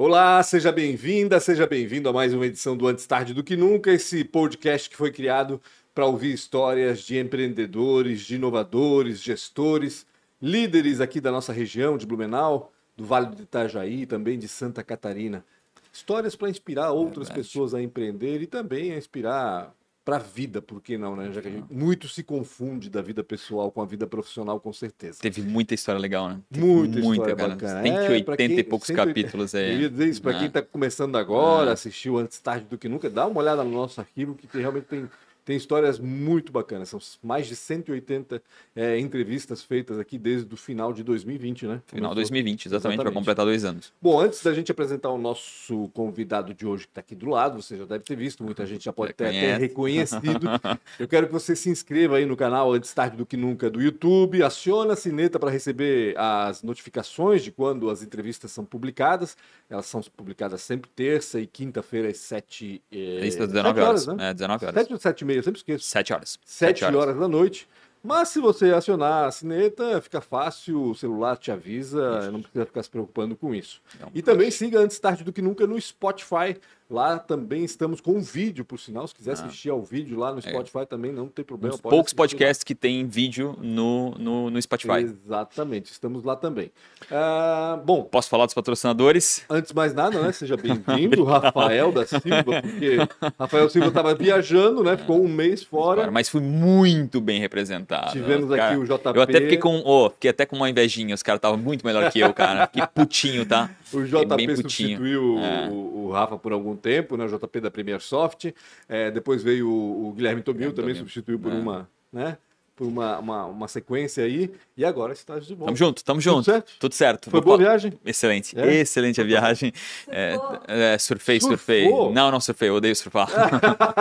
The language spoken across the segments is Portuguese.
Olá, seja bem-vinda, seja bem-vindo a mais uma edição do Antes Tarde do Que Nunca, esse podcast que foi criado para ouvir histórias de empreendedores, de inovadores, gestores, líderes aqui da nossa região de Blumenau, do Vale do Itajaí, também de Santa Catarina. Histórias para inspirar outras pessoas a empreender e também a inspirar para a vida, por que não, né? Já que a gente muito se confunde da vida pessoal com a vida profissional, com certeza. Teve muita história legal, né? Teve muita, muita história bacana. 180 é, quem, e poucos 180, capítulos aí. Eu ia dizer isso, para ah. quem está começando agora, ah. assistiu antes tarde do que nunca, dá uma olhada no nosso arquivo, que realmente tem tem histórias muito bacanas. São mais de 180 é, entrevistas feitas aqui desde o final de 2020, né? Final de 2020, exatamente, para completar dois anos. Bom, antes da gente apresentar o nosso convidado de hoje, que está aqui do lado, você já deve ter visto, muita gente já pode ter até reconhecido. Eu quero que você se inscreva aí no canal Antes Tarde do Que Nunca do YouTube, aciona a sineta para receber as notificações de quando as entrevistas são publicadas. Elas são publicadas sempre terça e quinta-feira às 7, é, Isso, 19 horas, horas, né? É, 19 horas. 7 ou 7 e meia, eu sempre esqueço. 7 horas. 7, 7 horas. horas da noite. Mas se você acionar a sineta, fica fácil, o celular te avisa, isso. não precisa ficar se preocupando com isso. Não, e também siga antes tarde do que nunca no Spotify. Lá também estamos com um vídeo, por sinal. Se quiser ah. assistir ao vídeo lá no é. Spotify é. também, não tem problema. Uns poucos podcasts lá. que tem vídeo no, no, no, Spotify. Exatamente, estamos lá também. Uh, bom. Posso falar dos patrocinadores? Antes de mais nada, né? Seja bem-vindo, Rafael da Silva, porque Rafael Silva estava viajando, né? Ficou um mês fora. Mas fui muito bem representado. Tivemos cara, aqui o JP. Eu até fiquei com, oh, fiquei até com uma invejinha. Os caras estavam muito melhor que eu, cara. Que putinho, tá? O JP substituiu é. o, o Rafa por algum tempo, né? O JP da Premier Soft. É, depois veio o, o Guilherme Tomil, também Tomil. substituiu por é. uma, né? Por uma, uma, uma, sequência aí. E agora está de volta. Tamo junto, tamo junto. Tudo certo? Tudo certo. Foi Vou boa viagem? Excelente. É? Excelente a viagem. É, é, surfei, Surfou? surfei. Não, não surfei, eu odeio surfar.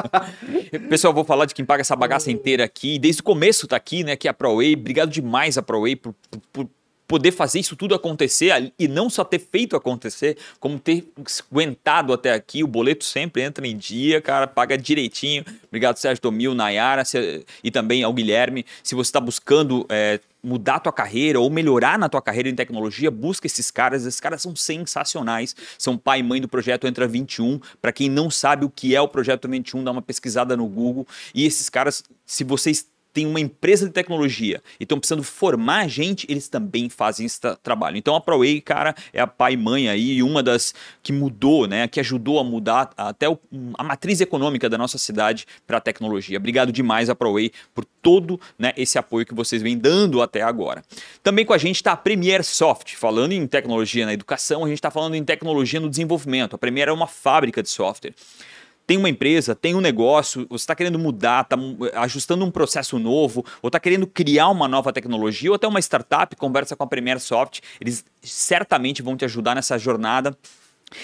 Pessoal, vou falar de quem paga essa bagaça inteira aqui. Desde o começo tá aqui, né? Que é a ProWay. Obrigado demais a ProWay por, por poder fazer isso tudo acontecer e não só ter feito acontecer, como ter aguentado até aqui. O boleto sempre entra em dia, cara, paga direitinho. Obrigado, Sérgio Domil, Nayara e também ao Guilherme. Se você está buscando é, mudar a tua carreira ou melhorar na tua carreira em tecnologia, busca esses caras. Esses caras são sensacionais. São pai e mãe do projeto Entra 21. Para quem não sabe o que é o projeto 21, dá uma pesquisada no Google. E esses caras, se vocês tem uma empresa de tecnologia e estão precisando formar gente, eles também fazem esse tra trabalho. Então a ProWay, cara, é a pai e mãe aí, uma das que mudou, né, que ajudou a mudar até a matriz econômica da nossa cidade para a tecnologia. Obrigado demais a ProWay por todo né, esse apoio que vocês vêm dando até agora. Também com a gente está a Premier Soft, falando em tecnologia na educação, a gente está falando em tecnologia no desenvolvimento. A Premier é uma fábrica de software tem uma empresa, tem um negócio, você está querendo mudar, está ajustando um processo novo, ou está querendo criar uma nova tecnologia, ou até uma startup, conversa com a Premier Soft, eles certamente vão te ajudar nessa jornada.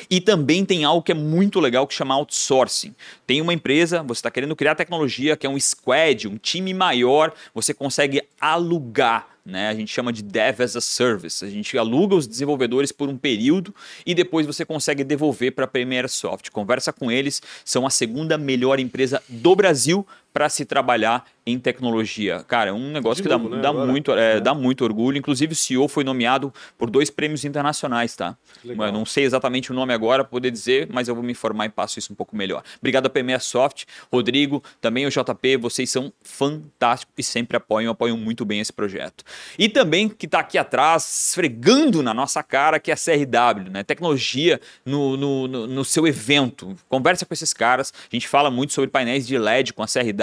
E também tem algo que é muito legal que chama outsourcing. Tem uma empresa, você está querendo criar tecnologia, que é um squad, um time maior, você consegue alugar né? A gente chama de Dev as a Service. A gente aluga os desenvolvedores por um período e depois você consegue devolver para a Premier Soft. Conversa com eles, são a segunda melhor empresa do Brasil para se trabalhar em tecnologia. Cara, é um negócio de que novo, dá, né? dá muito, é, é. dá muito orgulho. Inclusive, o CEO foi nomeado por dois prêmios internacionais, tá? Legal. não sei exatamente o nome agora, poder dizer, mas eu vou me informar e passo isso um pouco melhor. Obrigado a PME Soft, Rodrigo, também o JP, vocês são fantásticos e sempre apoiam, apoiam muito bem esse projeto. E também que está aqui atrás, esfregando na nossa cara, que é a CRW, né? Tecnologia no, no, no, no seu evento. Conversa com esses caras, a gente fala muito sobre painéis de LED com a CRW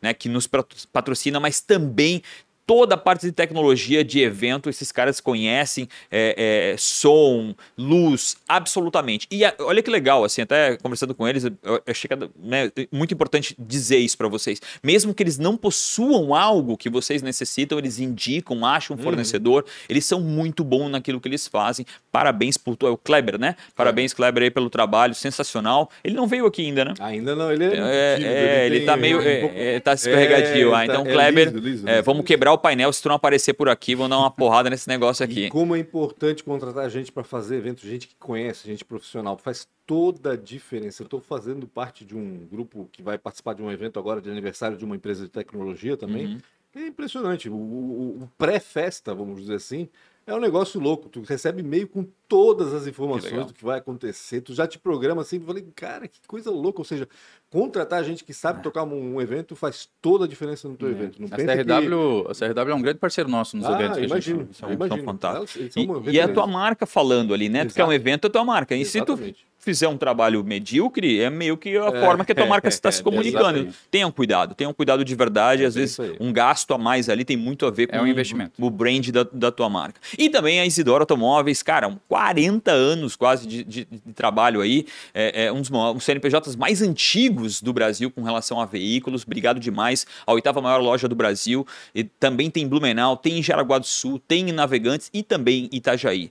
né, que nos patrocina, mas também toda a parte de tecnologia de evento, esses caras conhecem é, é, som, luz, absolutamente. E a, olha que legal, assim, até conversando com eles, eu achei que é né, muito importante dizer isso para vocês. Mesmo que eles não possuam algo que vocês necessitam, eles indicam, acham um uhum. fornecedor, uhum. eles são muito bons naquilo que eles fazem. Parabéns por é o Kleber, né? Parabéns, Kleber, aí pelo trabalho sensacional. Ele não veio aqui ainda, né? Ainda não, ele é. é, ele, é, ele tá meio. É, tá escorregadio. ah, então, tá, Kleber, liso, liso, vamos quebrar o painel. Se tu não aparecer por aqui, vão dar uma porrada nesse negócio aqui. E como é importante contratar gente para fazer evento, gente que conhece, gente profissional. Faz toda a diferença. Eu estou fazendo parte de um grupo que vai participar de um evento agora de aniversário de uma empresa de tecnologia também. Uhum. É impressionante. O, o, o pré-festa, vamos dizer assim, É um negócio louco. Tu recebe e-mail com todas as informações que do que vai acontecer. Tu já te programa assim. Eu falei, cara, que coisa louca. Ou seja, contratar gente que sabe é. tocar um, um, evento faz toda a diferença no teu é. evento. Não a, CRW, que... a CRW é um grande parceiro nosso nos ah, eventos. Imagino, gente... são, imagino. São fantásticos. E, e, é a tua marca falando ali, né? Exato. Tu quer um evento, é a tua marca. E Exatamente. se tu fizer um trabalho medíocre, é meio que a é, forma que a tua marca está se comunicando. Exatamente. Tenham cuidado, tenham cuidado de verdade. Às vezes, um gasto a mais ali tem muito a ver com é um investimento. o brand da, da tua marca. E também a Isidoro Automóveis, cara, 40 anos quase de, de, de trabalho aí. É, é um dos um CNPJs mais antigos do Brasil com relação a veículos. Obrigado demais. A oitava maior loja do Brasil. E também tem Blumenau, tem em Jaraguá do Sul, tem em Navegantes e também Itajaí.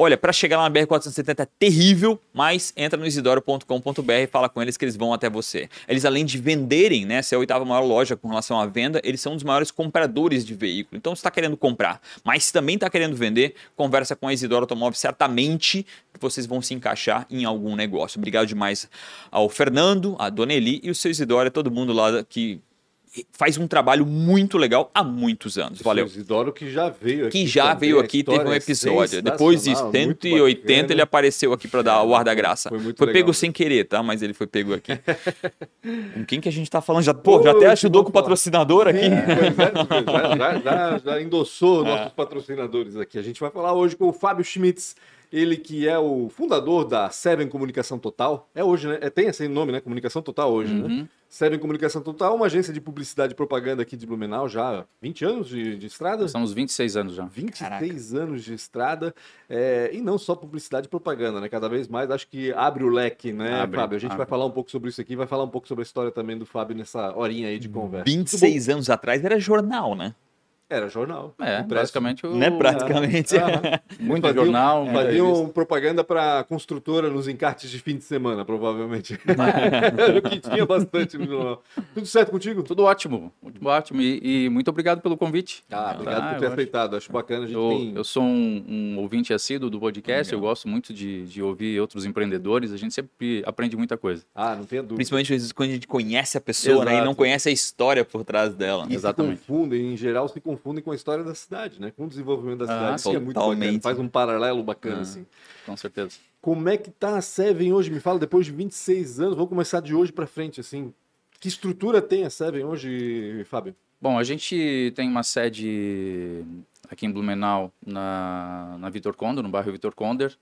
Olha, para chegar lá na BR-470 é terrível, mas entra no isidoro.com.br e fala com eles que eles vão até você. Eles, além de venderem, né, ser a oitava maior loja com relação à venda, eles são um dos maiores compradores de veículo. Então, você está querendo comprar, mas se também está querendo vender, conversa com a Isidoro Automóvel, certamente vocês vão se encaixar em algum negócio. Obrigado demais ao Fernando, a Dona Eli e o seu Isidoro, todo mundo lá que faz um trabalho muito legal há muitos anos. Valeu. Isidoro que já veio aqui. Que já também, veio aqui, teve um episódio. Depois de 180, ele apareceu aqui para dar o ar da graça. Foi, foi pego sem querer, tá? Mas ele foi pego aqui. com quem que a gente tá falando? Já, pô, já até ajudou com o patrocinador aqui. É, pois é, já, já, já endossou é. nossos patrocinadores aqui. A gente vai falar hoje com o Fábio Schmitz. Ele que é o fundador da Seven Comunicação Total. É hoje, né? É, tem esse nome, né? Comunicação Total hoje, né? uhum. né? Seven Comunicação Total, uma agência de publicidade e propaganda aqui de Blumenau, já 20 anos de, de estrada? Estamos 26 anos já. 26 Caraca. anos de estrada. É, e não só publicidade e propaganda, né? Cada vez mais acho que abre o leque, né, abre, Fábio? A gente abre. vai falar um pouco sobre isso aqui, vai falar um pouco sobre a história também do Fábio nessa horinha aí de conversa. 26 anos atrás era jornal, né? Era jornal. É, praticamente o... Né, praticamente. Ah, muito faziam, jornal. Faziam propaganda para construtora nos encartes de fim de semana, provavelmente. Era o que tinha bastante no jornal. Tudo certo contigo? Tudo ótimo. Muito ótimo. E, e muito obrigado pelo convite. Ah, obrigado ah, por ter aceitado. Acho, acho bacana. A gente eu, tem... eu sou um, um, ouvinte assíduo do podcast. Legal. Eu gosto muito de, de ouvir outros empreendedores. A gente sempre aprende muita coisa. Ah, não tenha dúvida. Principalmente às vezes quando a gente conhece a pessoa né, e não conhece a história por trás dela. E Exatamente. se confundem, em geral, se confundem confundem com a história da cidade, né? Com o desenvolvimento da ah, cidade, ah, que é muito bacana. Faz um paralelo bacana, ah, assim. Com certeza. Como é que tá a Seven hoje? Me fala, depois de 26 anos, vamos começar de hoje para frente, assim. Que estrutura tem a Seven hoje, Fábio? Bom, a gente tem uma sede aqui em Blumenau, na, na Vitor Condor, no bairro Vitor Conder,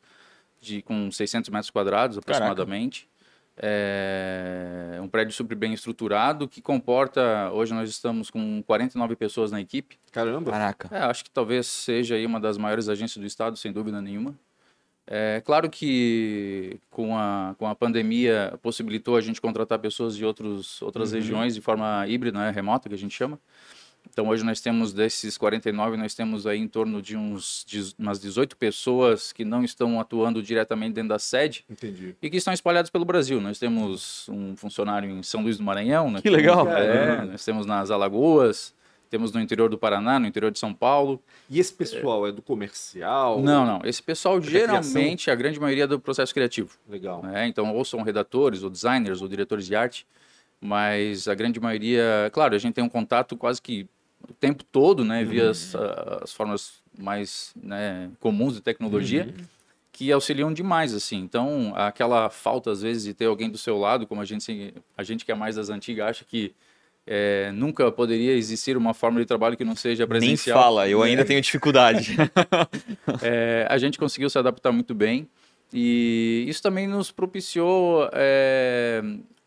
de, com 600 metros quadrados aproximadamente. Caraca. É um prédio super bem estruturado que comporta. Hoje nós estamos com 49 pessoas na equipe. Caramba! Caraca! É, acho que talvez seja aí uma das maiores agências do estado, sem dúvida nenhuma. É claro que com a, com a pandemia possibilitou a gente contratar pessoas de outros, outras uhum. regiões de forma híbrida, né, remota, que a gente chama. Então hoje nós temos desses 49, nós temos aí em torno de uns umas 18 pessoas que não estão atuando diretamente dentro da sede. Entendi. E que estão espalhadas pelo Brasil. Nós temos um funcionário em São Luís do Maranhão, né, que legal. É, nós temos nas Alagoas, temos no interior do Paraná, no interior de São Paulo. E esse pessoal é, é do comercial? Não, não. Esse pessoal geralmente, a grande maioria é do processo criativo. Legal. É, então, ou são redatores, ou designers, ou diretores de arte, mas a grande maioria, claro, a gente tem um contato quase que o tempo todo, né, via uhum. as, as, formas mais né, comuns de tecnologia, uhum. que auxiliam demais, assim. Então, aquela falta, às vezes, de ter alguém do seu lado, como a gente, a gente que é mais das antigas acha que é, nunca poderia existir uma forma de trabalho que não seja presencial. Nem fala, eu ainda tenho dificuldade. é, a gente conseguiu se adaptar muito bem e isso também nos propiciou é,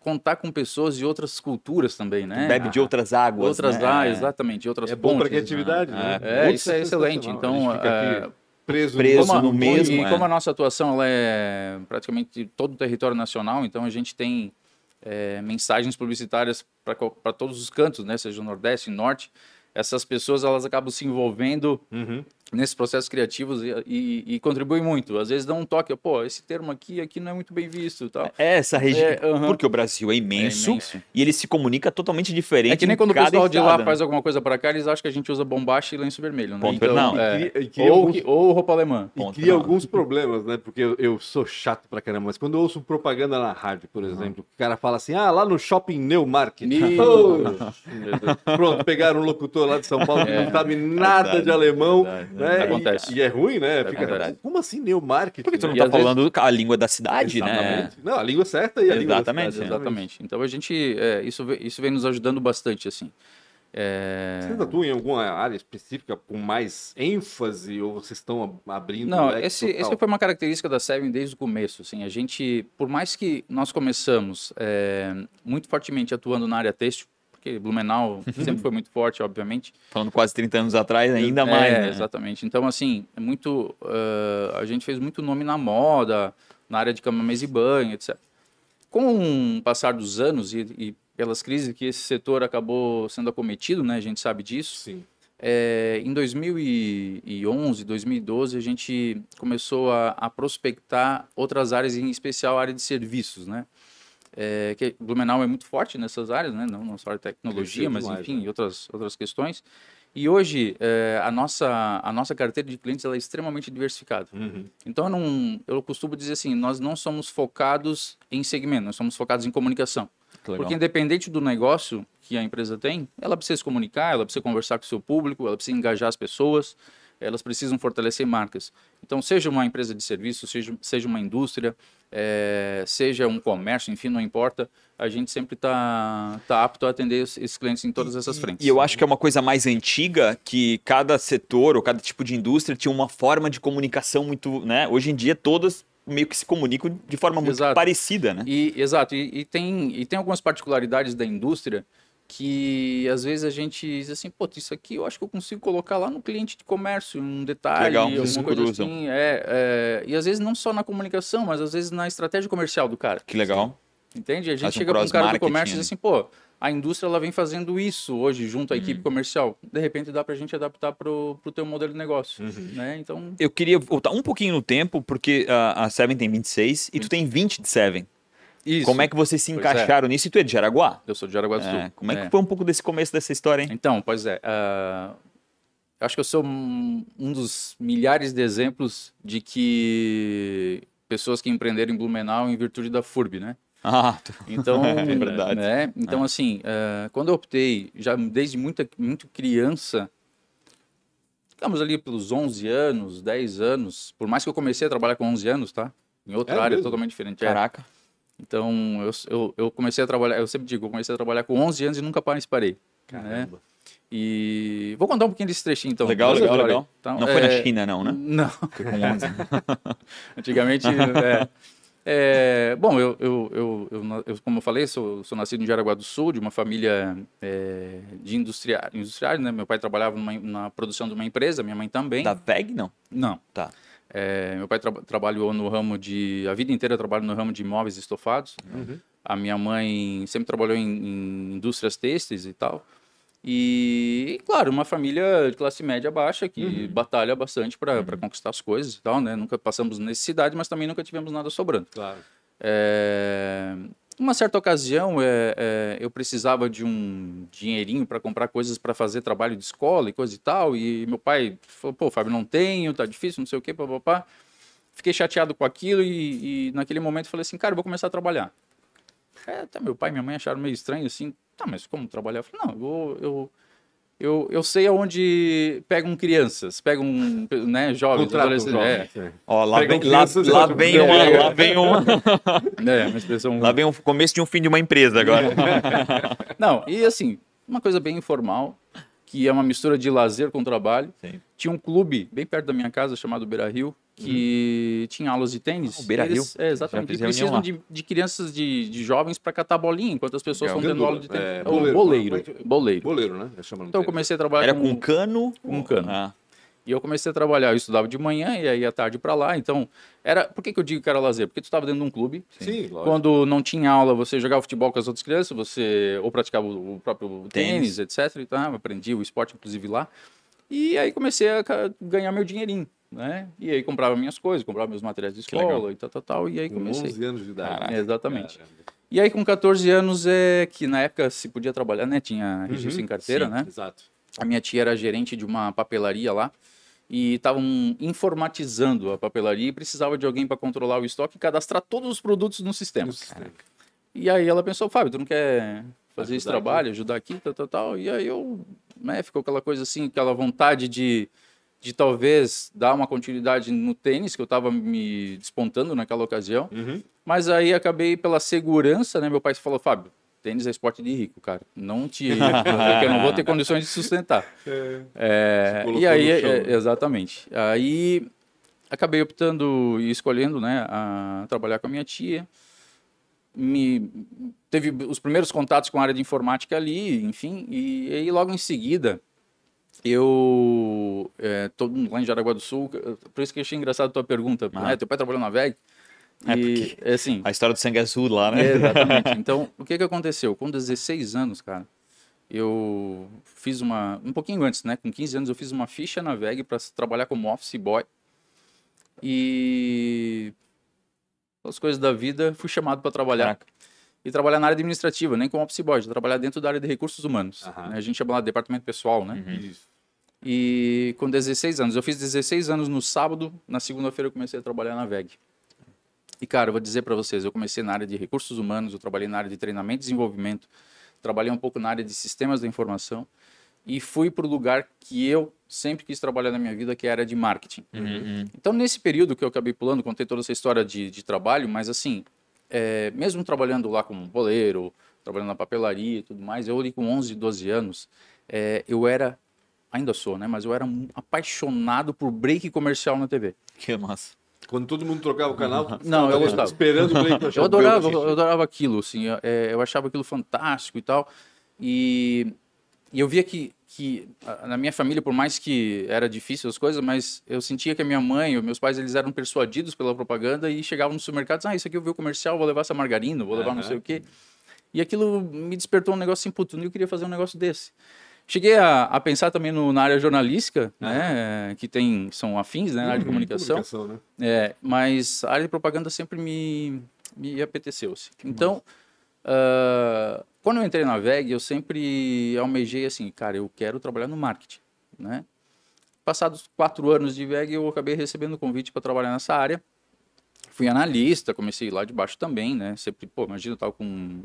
contar com pessoas de outras culturas também, né? Bebe de outras águas. Outras né? águas, exatamente, de outras é pontes. É bom para a criatividade, né? É, é isso é excelente. Então, é, preso, preso como, no mesmo. E é. como a nossa atuação ela é praticamente todo o território nacional, então a gente tem é, mensagens publicitárias para todos os cantos, né? Seja o Nordeste, Norte. Essas pessoas elas acabam se envolvendo uhum nesses processos criativos e, e, e, contribui muito. Às vezes dá um toque, pô, esse termo aqui, aqui não é muito bem visto. Tal. É essa região, é, porque o Brasil é imenso, é imenso, e ele se comunica totalmente diferente. É que nem quando o pessoal estado. de lá faz alguma coisa para cá, eles acham que a gente usa bombacha e lenço vermelho, né? Ponto então, não. É, ou, alguns... ou, roupa alemã. E cria alguns problemas, né? Porque eu, eu, sou chato pra caramba, mas quando eu ouço propaganda na rádio, por exemplo, o cara fala assim, ah, lá no Shopping Neumarket. Oh, pronto, pegaram um locutor lá de São Paulo que não é, sabe nada de alemão, É, Acontece. E, e, é ruim, né? É Fica, como assim neuromarketing? Porque tu não está falando vezes... a língua da cidade, né? Exatamente. né? Não, a língua certa e a exatamente, língua cidade, Exatamente. Então a gente, é, isso, isso vem nos ajudando bastante, assim. É... Vocês atuam em alguma área específica com mais ênfase ou vocês estão abrindo? Não, esse, esse foi uma característica da Seven desde o começo. Assim, a gente, por mais que nós começamos é, muito fortemente atuando na área têxtil, porque Blumenau sempre foi muito forte, obviamente. Falando quase 30 anos atrás, ainda mais. É, né? Exatamente. Então, assim, é muito. Uh, a gente fez muito nome na moda, na área de cama, mesa e banho, etc. Com o passar dos anos e, e pelas crises que esse setor acabou sendo acometido, né? A gente sabe disso. Sim. É, em 2011, 2012, a gente começou a, a, prospectar outras áreas, em especial a área de serviços, né? É, que Blumenau é muito forte nessas áreas, né? Não, não só a tecnologia, mas enfim, né? outras, outras questões. E hoje é, a, nossa, a nossa carteira de clientes ela é extremamente diversificada. Uhum. Então eu, não, eu costumo dizer assim, nós não somos focados em segmento, nós somos focados em comunicação. Porque independente do negócio que a empresa tem, ela precisa se comunicar, ela precisa conversar com o seu público, ela precisa engajar as pessoas, elas precisam fortalecer marcas. Então, seja uma empresa de serviço, seja, seja uma indústria, é, seja um comércio, enfim, não importa, a gente sempre está tá apto a atender esses clientes em todas essas frentes. E eu acho que é uma coisa mais antiga que cada setor ou cada tipo de indústria tinha uma forma de comunicação muito, né? Hoje em dia todas meio que se comunicam de forma muito exato. parecida, né? E, exato, e, e, tem, e tem algumas particularidades da indústria que às vezes a gente diz assim, pô, isso aqui eu acho que eu consigo colocar lá no cliente de comércio, um detalhe, Legal, alguma coisa cruzam. assim. É, é, e às vezes não só na comunicação, mas às vezes na estratégia comercial do cara. Que legal. Entende? A gente chega para um cara do comércio e diz assim, pô, a indústria ela vem fazendo isso hoje junto à uhum. equipe comercial. De repente dá para a gente adaptar para o teu modelo de negócio. Uhum. Né? Então... Eu queria voltar um pouquinho no tempo, porque uh, a Seven tem 26 e tu tem 20 de Seven. Isso. Como é que vocês se é. encaixaram é. nisso? E tu é de Jaraguá? Eu sou de Jaraguá do é. Sul. Como é, é, que foi um pouco desse começo dessa história, hein? Então, pois é. Uh, acho que eu sou um, um dos milhares de exemplos de que pessoas que empreenderam em Blumenau em virtude da FURB, né? Ah, então, é verdade. Né? Então, é. assim, uh, quando eu optei, já desde muita, muito criança, ficamos ali pelos 11 anos, 10 anos, por mais que eu comecei a trabalhar com 11 anos, tá? Em outra é área mesmo? totalmente diferente. É. Então, eu, eu, eu, comecei a trabalhar, eu sempre digo, eu comecei a trabalhar com 11 anos e nunca mais parei. Né? Caramba. Né? E vou contar um pouquinho desse trechinho, então. Legal, legal, legal. Então, não é... foi na China, não, né? Não. Foi com 11. Antigamente, é, é, bom, eu, eu, eu, eu, como eu falei, sou, sou nascido em Jaraguá do Sul, de uma família é, de industriários, industriário, né? Meu pai trabalhava numa, na produção de uma empresa, minha mãe também. Da VEG, não? Não. Tá. É, meu pai tra trabalhou no ramo de... A vida inteira trabalhou no ramo de imóveis estofados. Uhum. A minha mãe sempre trabalhou em, em indústrias têxteis e tal. E, claro, uma família de classe média baixa que uhum. batalha bastante para uhum. conquistar as coisas e tal, né? Nunca passamos necessidade, mas também nunca tivemos nada sobrando. Claro. É... Uma certa ocasião, é, é, eu precisava de um dinheirinho para comprar coisas para fazer trabalho de escola e coisa e tal, e meu pai falou, pô, Fábio, não tenho, tá difícil, não sei o quê, papapá. Fiquei chateado com aquilo e, e naquele momento falei assim, cara, vou começar a trabalhar. É, até meu pai e minha mãe acharam meio estranho, assim, Tá, mas como trabalhar? Eu falei, não, eu, eu, eu, eu sei aonde pegam crianças, pegam né, jovens, adolescentes. É. Ó, lá, vem, lá, lá, vem uma, lá vem uma. É, uma expressão... Lá vem o começo de um fim de uma empresa agora. não, e assim, uma coisa bem informal, que é uma mistura de lazer com trabalho. Sim. Tinha um clube bem perto da minha casa chamado Beira Rio, que uhum. tinha aulas de tênis. Ah, o Beira Rio. É, exatamente. E precisam de, de, crianças, de, de jovens para catar bolinha, enquanto as pessoas estão tendo aula de tênis. É, boleiro, boleiro, boleiro. Boleiro, né? Então eu comecei a trabalhar Era com, com cano? Com cano. Ah. E eu comecei a trabalhar, eu estudava de manhã e aí à tarde para lá. Então, era. Por que, que eu digo que era lazer? Porque tu estava dentro de um clube. Sim, Sim Quando não tinha aula, você jogava futebol com as outras crianças, você ou praticava o próprio tênis, tênis etc. Então, aprendi o esporte, inclusive, lá. E aí comecei a ganhar meu dinheirinho né? E aí comprava minhas coisas, comprava meus materiais de escola e tal, tal, tal. E aí comecei. Com 11 anos de idade. Caraca, exatamente. Caramba. E aí com 14 anos é que na época se podia trabalhar, né? Tinha registro uhum, em carteira, sim, né? Exato. A minha tia era gerente de uma papelaria lá e estavam informatizando a papelaria e precisava de alguém para controlar o estoque e cadastrar todos os produtos no sistema. No sistema. E aí ela pensou, Fábio, tu não quer fazer esse trabalho, aqui. ajudar aqui, tal, tal, tal. E aí eu, né, ficou aquela coisa assim, aquela vontade de de talvez dar uma continuidade no tênis, que eu estava me despontando naquela ocasião. Uhum. Mas aí acabei pela segurança, né? Meu pai falou, Fábio, tênis é esporte de rico, cara. Não te, porque eu não vou ter condições de sustentar. É. É, e aí, no chão. é, exatamente. Aí acabei optando e escolhendo, né, a trabalhar com a minha tia. Me teve os primeiros contatos com a área de informática ali, enfim, e aí logo em seguida eu é, tô lá em Jaraguá do Sul, por isso que eu achei engraçado a tua pergunta. Ah. né, teu pai trabalhou na VEG? É, e, é assim, A história do sangue azul lá, né? é, exatamente. Então, o que que aconteceu? Com 16 anos, cara, eu fiz uma. Um pouquinho antes, né? Com 15 anos, eu fiz uma ficha na VEG para trabalhar como office boy. E. As coisas da vida, fui chamado para trabalhar. Caraca. E trabalhar na área administrativa, nem como office boy, trabalhar dentro da área de recursos humanos. Né, A gente chama lá de departamento pessoal, né? Isso. E com 16 anos, eu fiz 16 anos no sábado, na segunda-feira eu comecei a trabalhar na VEG. E cara, eu vou dizer para vocês, eu comecei na área de recursos humanos, eu trabalhei na área de treinamento e desenvolvimento, trabalhei um pouco na área de sistemas da informação e fui para o lugar que eu sempre quis trabalhar na minha vida, que a área de marketing. Uhum. Então, nesse período que eu acabei pulando, contei toda essa história de, de trabalho, mas assim, é, mesmo trabalhando lá como boleiro, trabalhando na papelaria e tudo mais, eu ali com 11, 12 anos, é, eu era, ainda sou, né, mas eu era apaixonado por break comercial na TV. Que massa. Quando todo mundo trocava o canal, Não, eu tava gostava. Esperando o Blake Eu adorava, eu adorava aquilo, assim, eu, é, eu achava aquilo fantástico e tal. E, e eu via que, que na minha família, por mais que era difícil as coisas, mas eu sentia que a minha mãe, os meus pais, eles eram persuadidos pela propaganda e chegavam no supermercado, ah, isso aqui eu vi o comercial, vou levar essa margarina, vou levar não Aham. sei o quê. E aquilo me despertou um negócio assim, puto, eu queria fazer um negócio desse. Cheguei a, a pensar também no, na área jornalística, né, que tem, são afins, né, na área de comunicação. Comunicação, né? É, mas a área de propaganda sempre me, me apeteceu. assim. Então, ah, quando eu entrei na VEG, eu sempre almejei assim, cara, eu quero trabalhar no marketing, né? Passados quatro anos de VEG, eu acabei recebendo convite para trabalhar nessa área. Fui analista, comecei lá de baixo também, né? Sempre, pô, imagina, eu tava com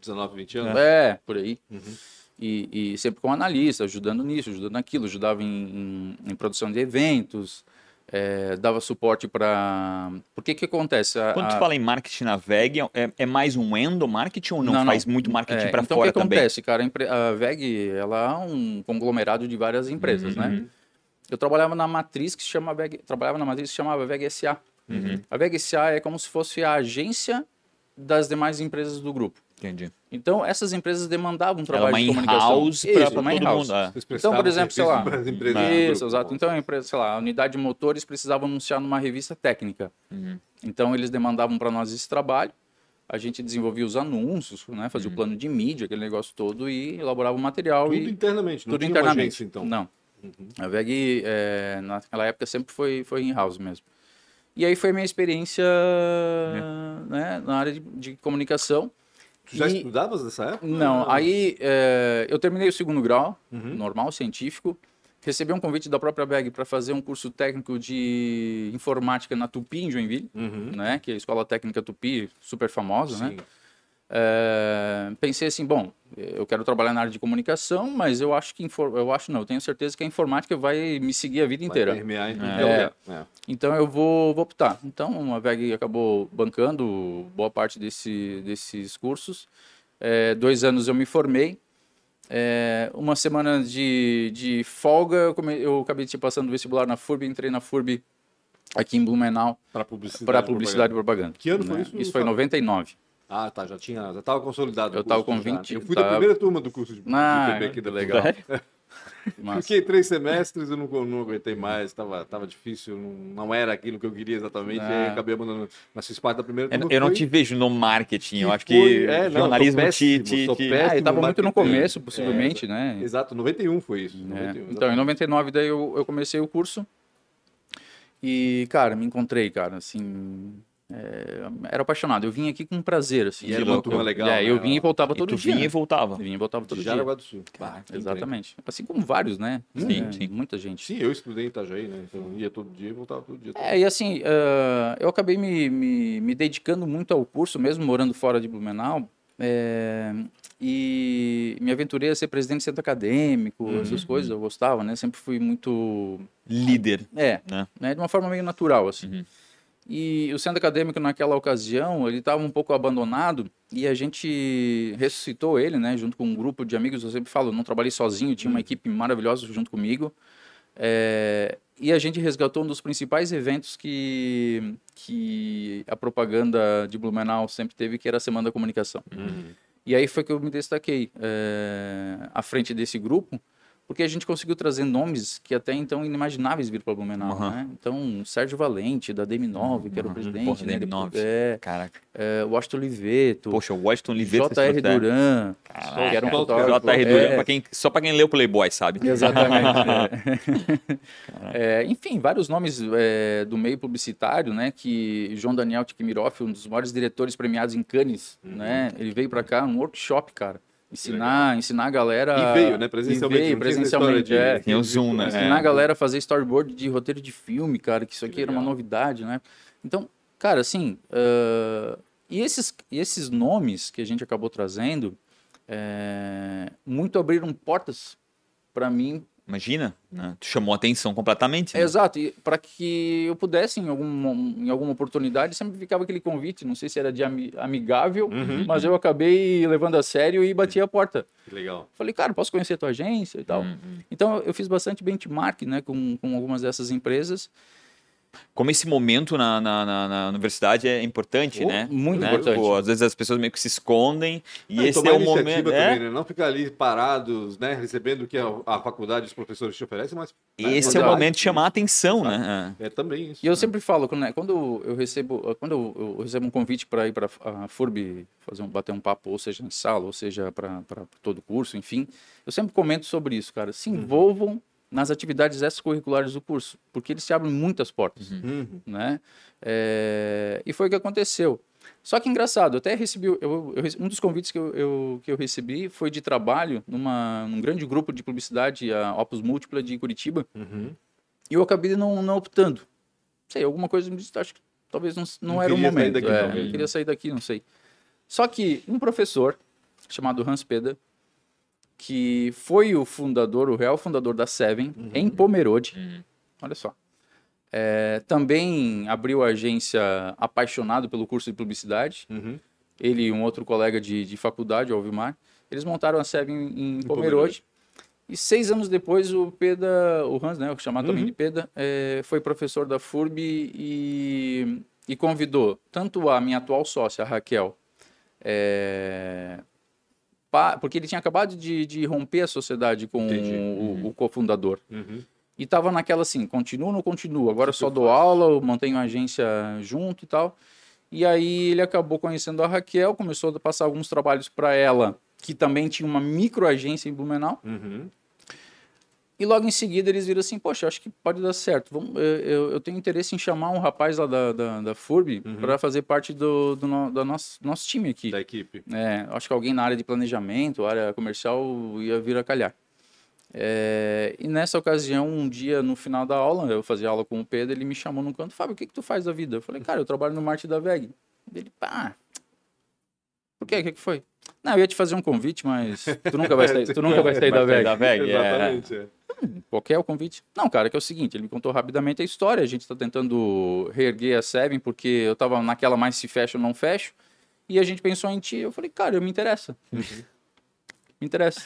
19, 20 anos. é, por aí. Uhum. E, e sempre como analista, ajudando nisso, ajudando naquilo, ajudava em, em- em produção de eventos, é, dava suporte para. Por que que acontece? A- Quando a- tu fala em marketing na VEG, é, é mais um endomarketing ou não, Não, não. faz muito marketing É, pra então, fora o que também? acontece, cara? A, VEG, ela é um conglomerado de várias empresas, Uhum. né? Eu trabalhava na matriz que se chama VEG, trabalhava na matriz que se chamava VEG SA. Uhum. A VEG SA é como se fosse a agência das demais empresas do grupo. Entendi. Então, essas empresas demandavam um é trabalho uma de comunicação. pra uma todo in-house. mundo. é. Então, por exemplo, sei lá. para as empresas do Isso, exato. Então, a empresa, sei lá, a unidade de motores precisava anunciar numa revista técnica. Uhum. Então, eles demandavam para nós esse trabalho. A gente desenvolvia os anúncios, né, Uhum. fazia o plano de mídia, aquele negócio todo, e elaborava o material. Tudo e internamente, não tudo tinha uma internamente. agência, então. Não. A VEG, é, naquela época, sempre foi, foi in-house mesmo. E aí foi a minha experiência né, na área de, de comunicação. Tu já E- estudavas nessa época? Não, aí é, eu terminei o segundo grau, Uhum. normal, científico. Recebi um convite da própria BEG para fazer um curso técnico de informática na Tupi, em Joinville, Uhum. né? Que é a Escola Técnica Tupi, super famosa, né? É, pensei assim, bom, eu quero trabalhar na área de comunicação, mas eu acho que eu acho não, eu tenho certeza que a informática vai me seguir a vida Vai inteira. permear É. é. É. Então eu vou, vou optar. Então a VEG acabou bancando boa parte desse, desses cursos. É, dois anos eu me formei. É, uma semana de, de folga, eu, come- eu acabei te passando no vestibular na FURB, entrei na FURB aqui em Blumenau Para publicidade. e publicidade e propaganda. Que ano foi né? isso, Isso foi em Fábio? 99. Ah, tá, já tinha, já estava consolidado. Eu tava com já. 20, Eu fui da tava- primeira turma do curso de, de Ah, PB aqui da legal. Sério? Mas, Fiquei três semestres, eu não, não aguentei mais, tava, tava difícil, não, não era aquilo que eu queria exatamente, Ah. e acabei abandonando. Mas fiz parte da primeira Eu, turma. eu não foi- te vejo no marketing, eu acho que é, não, jornalismo te... péssimo, te, te- péssimo. ah, eu tava muito no começo, possivelmente, né? Exato, 91 foi isso. É, 91, Então, em 99 daí eu, eu comecei o curso e, cara, me encontrei, cara, assim, é, era apaixonado. Eu vim aqui com prazer, assim. E era uma louco. turma legal, É, eu né? vim e voltava e todo tu dia. vinha e né? voltava. Eu vinha e voltava todo de dia. Jaraguá do Sul. Ah, Ah, que exatamente. Assim como vários, né? Sim, É, sim. Muita gente. Sim, eu estudei em Itajaí, né? Então ia todo dia e voltava todo dia. É, e assim, ah, eu acabei me, me, me dedicando muito ao curso, mesmo morando fora de Blumenau. é, E me aventurei a ser presidente de centro acadêmico, uhum. essas coisas, eu gostava, né? Sempre fui muito... Líder. É, né? né? de uma forma meio natural, assim. Uhum. E o centro acadêmico, naquela ocasião, ele estava um pouco abandonado e a gente ressuscitou ele, né? Junto com um grupo de amigos, eu sempre falo, não trabalhei sozinho, tinha uma uhum. equipe maravilhosa junto comigo. É, e a gente resgatou um dos principais eventos que, que a propaganda de Blumenau sempre teve, que era a Semana da Comunicação. Uhum. E aí foi que eu me destaquei é, à frente desse grupo, porque a gente conseguiu trazer nomes que até então inimagináveis vir para Blumenau, uhum. né? Então, Sérgio Valente, da DM9, que era o presidente, Porra, né? DM9. É, Caraca. É, Washington Oliveto. Poxa, o Washington Oliveto. J.R. Duran. Caraca. Que era um J.R. Duran, é. quem, só para quem leu Playboy, sabe? Exatamente. é. é enfim, vários nomes é, do meio publicitário, né? Que João Daniel Tikmirov, um dos maiores diretores premiados em Cannes, uhum. né? Ele veio para cá, um workshop, cara Ensinar, ensinar a galera. E veio, né? Presencialmente. E veio, presencialmente. É. Tem o Zoom, né? Ensinar é. a galera a fazer storyboard de roteiro de filme, cara, que isso aqui que era uma novidade, né? Então, cara, assim. Uh, e, esses, e esses nomes que a gente acabou trazendo, é, muito abriram portas para mim Imagina, né? tu chamou atenção completamente. Né? Exato, e para que eu pudesse, em alguma, em alguma oportunidade, sempre ficava aquele convite, não sei se era de amigável, uhum. mas eu acabei levando a sério e bati a porta. Que legal. Falei, cara, posso conhecer a tua agência e tal. Uhum. Então eu fiz bastante benchmark né, com, com algumas dessas empresas como esse momento na, na, na, na universidade é importante, oh, né? Muito né? importante. Pô, às vezes as pessoas meio que se escondem e é, esse é o momento. Também, é? né? Não ficar ali parados, né? Recebendo o que a, a faculdade e os professores te oferecem, mas. Né? Esse é o momento de chamar a atenção, né? É. é também isso. E eu né? sempre falo, quando, né, quando eu recebo, quando eu, eu recebo um convite para ir para a FURB fazer um, bater um papo, ou seja em sala, ou seja para todo curso, enfim, eu sempre comento sobre isso, cara. Se uhum. envolvam. Uhum nas atividades extracurriculares do curso, porque eles se abrem muitas portas, uhum. uhum. né? É, e foi o que aconteceu. Só que engraçado, eu até recebi, eu, eu, um dos convites que eu, eu, que eu recebi foi de trabalho numa, num grande grupo de publicidade, a Opus Múltipla de Curitiba, uhum. e eu acabei não, não optando. Sei, alguma coisa me disse, acho que talvez não, não, não era o momento. Daqui, é, eu queria sair daqui, não sei. Só que um professor chamado Hans Peda, que foi o fundador, o real fundador da Seven, uhum. em Pomerode. Uhum. Olha só. É, também abriu a agência apaixonado pelo curso de publicidade. Uhum. Ele e um outro colega de, de faculdade, o Alvimar. Eles montaram a Seven em, em Pomerode. E seis anos depois, o Peda, o Hans, né, chamado uhum. também de Peda, é, foi professor da FURB e, e convidou tanto a minha atual sócia, a Raquel, é, porque ele tinha acabado de, de romper a sociedade com uhum. o, o cofundador. Uhum. E tava naquela assim, continuo ou não continuo? Agora só dou aula, mantenho a agência junto e tal. E aí ele acabou conhecendo a Raquel, começou a passar alguns trabalhos para ela, que também tinha uma microagência em Blumenau. Uhum. E logo em seguida eles viram assim, poxa, acho que pode dar certo. Vamos, eu, eu tenho interesse em chamar um rapaz lá da, da, da FURB uhum. para fazer parte do, do, no, do nosso, nosso time aqui. Da equipe. É, acho que alguém na área de planejamento, área comercial, ia vir a calhar. É, e nessa ocasião, um dia no final da aula, eu fazia aula com o Pedro, ele me chamou no canto, Fábio, o que, que tu faz da vida? Eu falei, cara, eu trabalho no marketing da VEG. Ele, pá, por quê? O que, que foi? Não, eu ia te fazer um convite, mas tu nunca vai sair, tu nunca vai sair da VEG. Da VEG. Exatamente. É. qualquer é o convite. Não, cara, que é o seguinte, ele me contou rapidamente a história, a gente está tentando reerguer a Seven, porque eu estava naquela mais se fecha ou não fecho, e a gente pensou em ti, eu falei, cara, eu me interessa. Uhum. me interessa.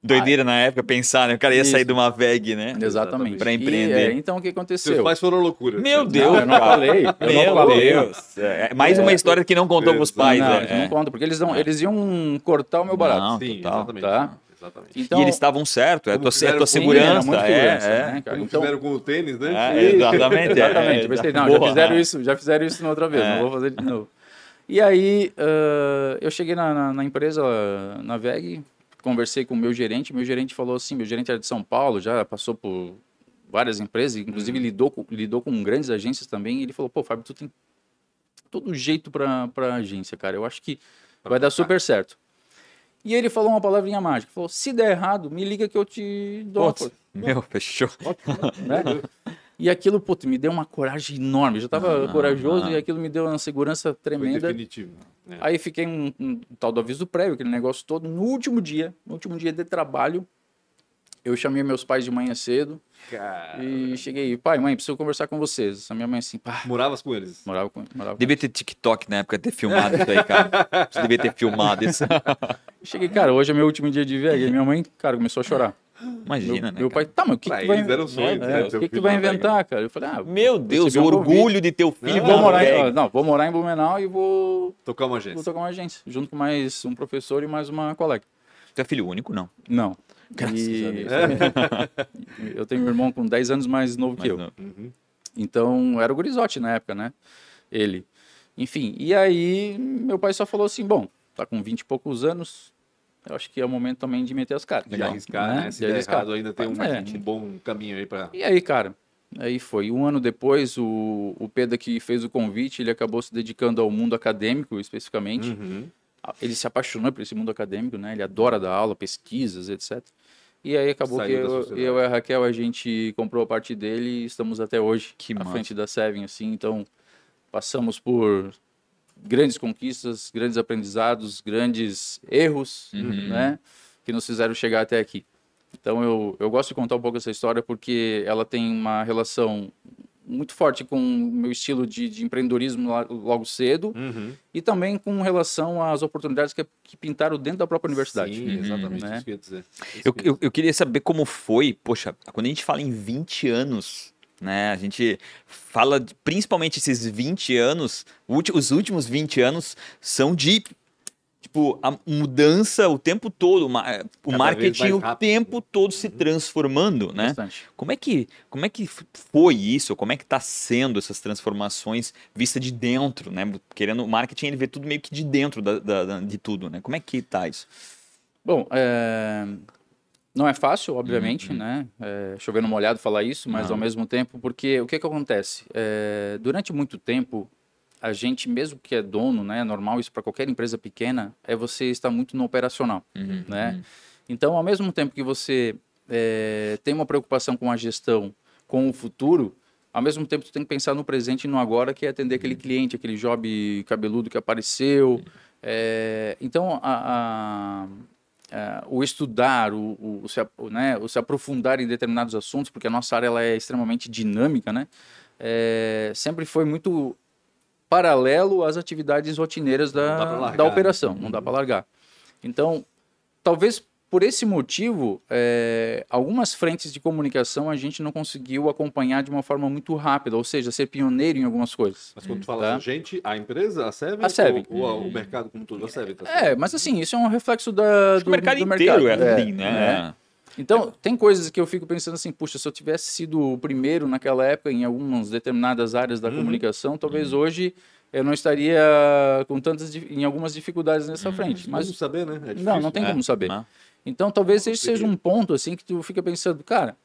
Doideira ah, na época pensar, né? O cara ia isso. sair de uma VEG, né? Exatamente. Para empreender. E, é, então o que aconteceu? Seus pais foram loucura. Meu Deus, não, eu não falei. Eu Meu não falei. Deus. É, mais é, uma história que não contou pros pais, não, né? Não, não conta, porque eles, não, eles iam cortar o meu barato. Não, Sim, total. Exatamente. Tá? Exatamente. Então, e eles estavam certos, é a tua, é tua segurança. É, segurança é, né, Como então, fizeram com o tênis, né? É, exatamente. exatamente. É, Pensei, não, já fizeram isso, já fizeram isso na outra vez, não vou fazer de novo. E aí, uh, eu cheguei na, na, na, empresa, na VEG, conversei com o meu gerente, meu gerente falou assim, meu gerente era de São Paulo, já passou por várias empresas, inclusive uhum. lidou, com, lidou com grandes agências também, e ele falou, pô, Fábio, tu tem todo jeito para agência, cara, eu acho que vai dar super certo. E ele falou uma palavrinha mágica. Falou: se der errado, me liga que eu te dou. Meu, fechou. né? E aquilo, putz, me deu uma coragem enorme. Eu já estava ah, corajoso ah, e aquilo me deu uma segurança tremenda. Foi definitivo. É. Aí fiquei um, um, um, tal do aviso prévio, aquele negócio todo. No último dia, no último dia de trabalho, eu chamei meus pais de manhã cedo. Cara... E cheguei, pai, mãe, preciso conversar com vocês. A minha mãe assim, pá. Moravas com eles? Morava com, morava Devia ter TikTok na época, ter filmado isso aí, cara. Você devia ter filmado isso. cheguei, cara, hoje é meu último dia de viagem. E minha mãe, cara, começou a chorar. Imagina, meu, né? Meu pai, tá, mas o que, que vai inventar? Sonho, né? O que, que vai inventar, cara? Eu falei, ah, meu Deus, o orgulho de teu filho. Vou morar em, não, vou morar em Blumenau e vou tocar uma agência. Vou tocar uma agência, junto com mais um professor e mais uma colega. Tu é filho único, não? Não. Graças e... a Deus. eu tenho um irmão com 10 anos mais novo mais que eu. Uhum. Então, era o gurizote na época, né? Ele. Enfim, e aí meu pai só falou assim, bom, tá com 20 e poucos anos, eu acho que é o momento também de meter as caras. De arriscar, né? né? Se de arriscar. Errado, ainda tem um, é. um bom caminho aí para. E aí, cara? Aí foi. Um ano depois, o, o Pedro que fez o convite, ele acabou se dedicando ao mundo acadêmico, especificamente. Uhum. Ele se apaixonou por esse mundo acadêmico, né? Ele adora dar aula, pesquisas, etc. E aí acabou Saiu que eu, eu, e a Raquel, a gente comprou a parte dele e estamos até hoje que à massa. frente da Seven, assim. Então, passamos por grandes conquistas, grandes aprendizados, grandes erros, uhum. né? Que nos fizeram chegar até aqui. Então eu, eu gosto de contar um pouco essa história porque ela tem uma relação muito forte com o meu estilo de, de empreendedorismo logo cedo uhum. e também com relação às oportunidades que, que pintaram dentro da própria universidade. Sim, exatamente né? isso que eu ia dizer. Eu, eu, eu, queria saber como foi, poxa, quando a gente fala em 20 anos né? A gente fala, de, principalmente esses 20 anos, os últimos 20 anos são de tipo, a mudança o tempo todo, o Cada marketing o tempo todo se transformando, né? Bastante. Como é que como é que foi isso? Como é que está sendo essas transformações vista de dentro, né? Querendo o marketing ele vê tudo meio que de dentro da, da, de tudo, né? Como é que tá isso? Bom, é... Não é fácil, obviamente, uhum. né? É, chovendo molhado falar isso, mas Não. ao mesmo tempo, porque o que, que acontece? É, durante muito tempo, a gente, mesmo que é dono, né? É normal isso para qualquer empresa pequena, é você estar muito no operacional, uhum. né? Uhum. Então, ao mesmo tempo que você é, tem uma preocupação com a gestão, com o futuro, ao mesmo tempo tu tem que pensar no presente e no agora, que é atender aquele uhum. cliente, aquele job cabeludo que apareceu. Uhum. É, então, a, a Uh, o estudar, o, o, o, se, né, o se aprofundar em determinados assuntos, porque a nossa área ela é extremamente dinâmica, né? É, sempre foi muito paralelo às atividades rotineiras da, da operação, não dá para largar. Então, talvez por esse motivo, é, algumas frentes de comunicação a gente não conseguiu acompanhar de uma forma muito rápida, ou seja, ser pioneiro em algumas coisas. Mas quando tu fala tá? a gente, a empresa, a Seven? A Seven. Ou, ou, o mercado como todo, a Seven? Tá é, mas assim, isso é um reflexo da, do, mercado do inteiro mercado. é assim, né? É. Então, tem coisas que eu fico pensando assim, puxa, se eu tivesse sido o primeiro naquela época em algumas determinadas áreas da uhum. comunicação, talvez uhum. hoje eu não estaria com tantas em algumas dificuldades nessa uhum. frente. Mas não saber, né? É não, não tem é. como saber. Não. Então, talvez esse seja um ponto assim que tu fica pensando, cara.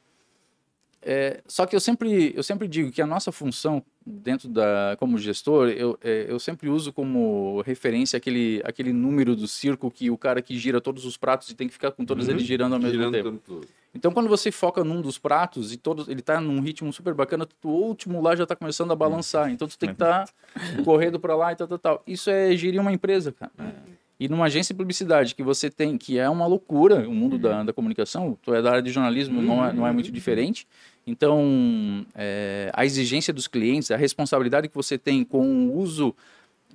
É, só que eu sempre, eu sempre digo que a nossa função dentro da como gestor, eu, é, eu sempre uso como referência aquele, aquele número do circo que o cara que gira todos os pratos e tem que ficar com todos uhum. eles girando ao mesmo girando tempo. Então, quando você foca num dos pratos e todos ele está num ritmo super bacana, o último lá já está começando a balançar. Então, tu tem que estar tá correndo para lá e tal, tal, tal. Isso é gerir uma empresa, cara. É. E numa agência de publicidade que você tem, que é uma loucura, o mundo uhum. da, da comunicação, tu é da área de jornalismo, uhum. não, é, não é muito diferente. Então, é, a exigência dos clientes, a responsabilidade que você tem com o uso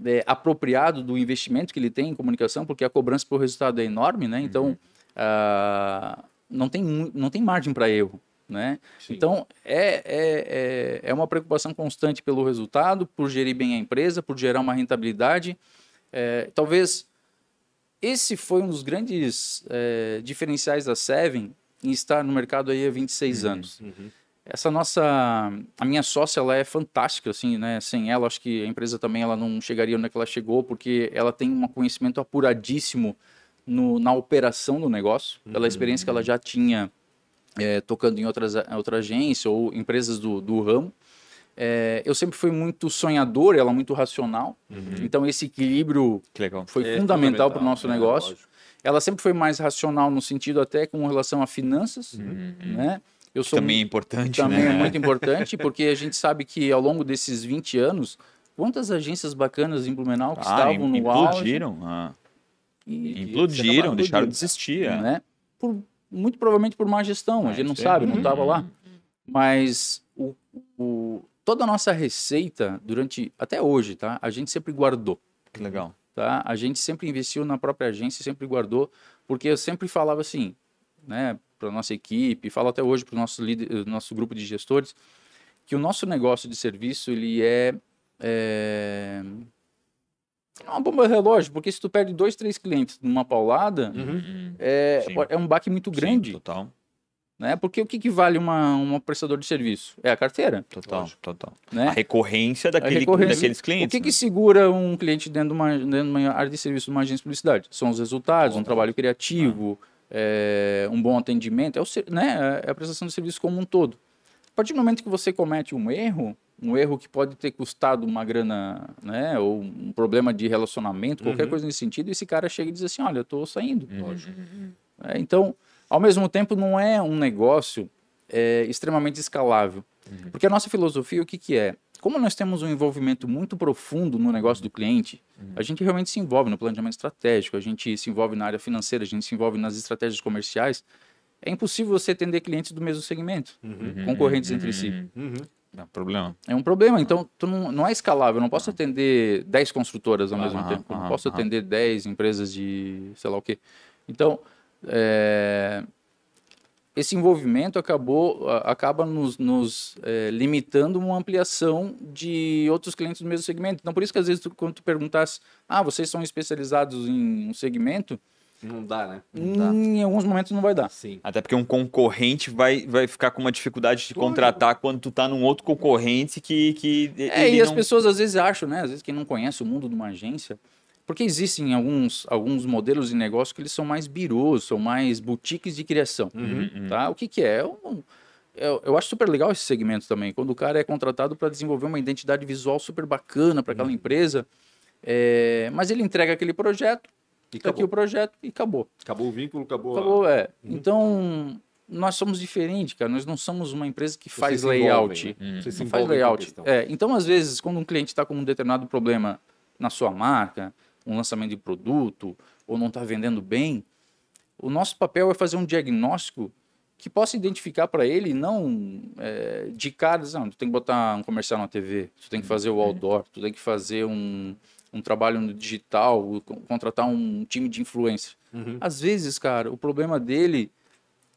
é, apropriado do investimento que ele tem em comunicação, porque a cobrança por resultado é enorme, né? Então, uhum. uh, não, tem, não tem margem para erro. Né? Então, é, é, é, é uma preocupação constante pelo resultado, por gerir bem a empresa, por gerar uma rentabilidade. É, talvez esse foi um dos grandes é, diferenciais da Seven em estar no mercado aí há 26 uhum, anos. Uhum. Essa nossa, a minha sócia, ela é fantástica, assim, né? Sem ela, acho que a empresa também ela não chegaria onde é ela chegou, porque ela tem um conhecimento apuradíssimo no, na operação do negócio, pela uhum. experiência que ela já tinha é, tocando em outras, outra agência ou empresas do, do ramo. É, eu sempre fui muito sonhador, ela muito racional. Uhum. Então esse equilíbrio foi é, fundamental para o nosso é, negócio. Ela sempre foi mais racional no sentido até com relação a finanças, uhum. né? Eu sou também é importante, também né? é muito importante, porque a gente sabe que ao longo desses 20 anos, quantas agências bacanas em Blumenau que ah, estavam no implodiram, auge... Ah. E, implodiram, deixaram de existir. É. Né? Por, muito provavelmente por má gestão, a gente não sabe, não estava lá. Mas o, o, toda a nossa receita, durante até hoje, tá? a gente sempre guardou. Que legal. Tá? A gente sempre investiu na própria agência, sempre guardou, porque eu sempre falava assim, né, para nossa equipe, falo até hoje para o nosso, líder, nosso grupo de gestores, que o nosso negócio de serviço ele é, é uma bomba relógio, porque se tu perde dois, três clientes numa paulada, uhum. é, é um baque muito grande. Sim, total. Né? Porque o que, que vale uma, uma prestador de serviço? É a carteira. Total, Lógico. total. Né? A recorrência, daquele, a recorrência daqueles clientes. O que, né? que segura um cliente dentro de, uma, dentro de uma área de serviço de uma agência de publicidade? São os resultados, um trabalho criativo, ah. É, um bom atendimento, é, o, né? é a prestação de serviço como um todo. A partir do momento que você comete um erro, um erro que pode ter custado uma grana, né, ou um problema de relacionamento, qualquer uhum. coisa nesse sentido, esse cara chega e diz assim, olha, eu estou saindo. Uhum. É, então, ao mesmo tempo, não é um negócio é, extremamente escalável. Uhum. Porque a nossa filosofia, o que, que é? Como nós temos um envolvimento muito profundo no negócio do cliente, uhum. a gente realmente se envolve no planejamento estratégico, a gente se envolve na área financeira, a gente se envolve nas estratégias comerciais. É impossível você atender clientes do mesmo segmento, uhum. concorrentes entre si. Uhum. É um problema. É um problema. Então, tu não, não é escalável. Eu não posso atender 10 construtoras ao mesmo tempo. Eu não posso atender 10 empresas de sei lá o quê. Então, é, esse envolvimento acabou, acaba nos, nos é, limitando uma ampliação de outros clientes do mesmo segmento. Então, por isso que às vezes, tu, quando tu perguntas, ah, vocês são especializados em um segmento, não dá, né? Não dá. Em alguns momentos não vai dar. Sim. Até porque um concorrente vai, vai ficar com uma dificuldade de contratar quando tu tá num outro concorrente que. que é, e não... as pessoas às vezes acham, né? Às vezes quem não conhece o mundo de uma agência. Porque existem alguns, alguns modelos de negócio que eles são mais birôs, são mais boutiques de criação. Uhum, uhum. Tá? O que, que é? Eu, eu, eu, acho super legal esse segmento também. Quando o cara é contratado para desenvolver uma identidade visual super bacana para aquela uhum. empresa, é, mas ele entrega aquele projeto, e tá aqui o projeto e acabou. Acabou o vínculo, acabou. Acabou, a... é. Uhum. Então, nós somos diferentes, cara. Nós não somos uma empresa que faz layout. Uhum. Você faz layout. É, então, às vezes, quando um cliente está com um determinado problema na sua marca, um lançamento de produto, ou não está vendendo bem, o nosso papel é fazer um diagnóstico que possa identificar para ele, não é, de cara, não, tu tem que botar um comercial na TV, tu tem que fazer o uhum. outdoor, tu tem que fazer um, um trabalho no digital, contratar um time de influência. Uhum. Às vezes, cara, o problema dele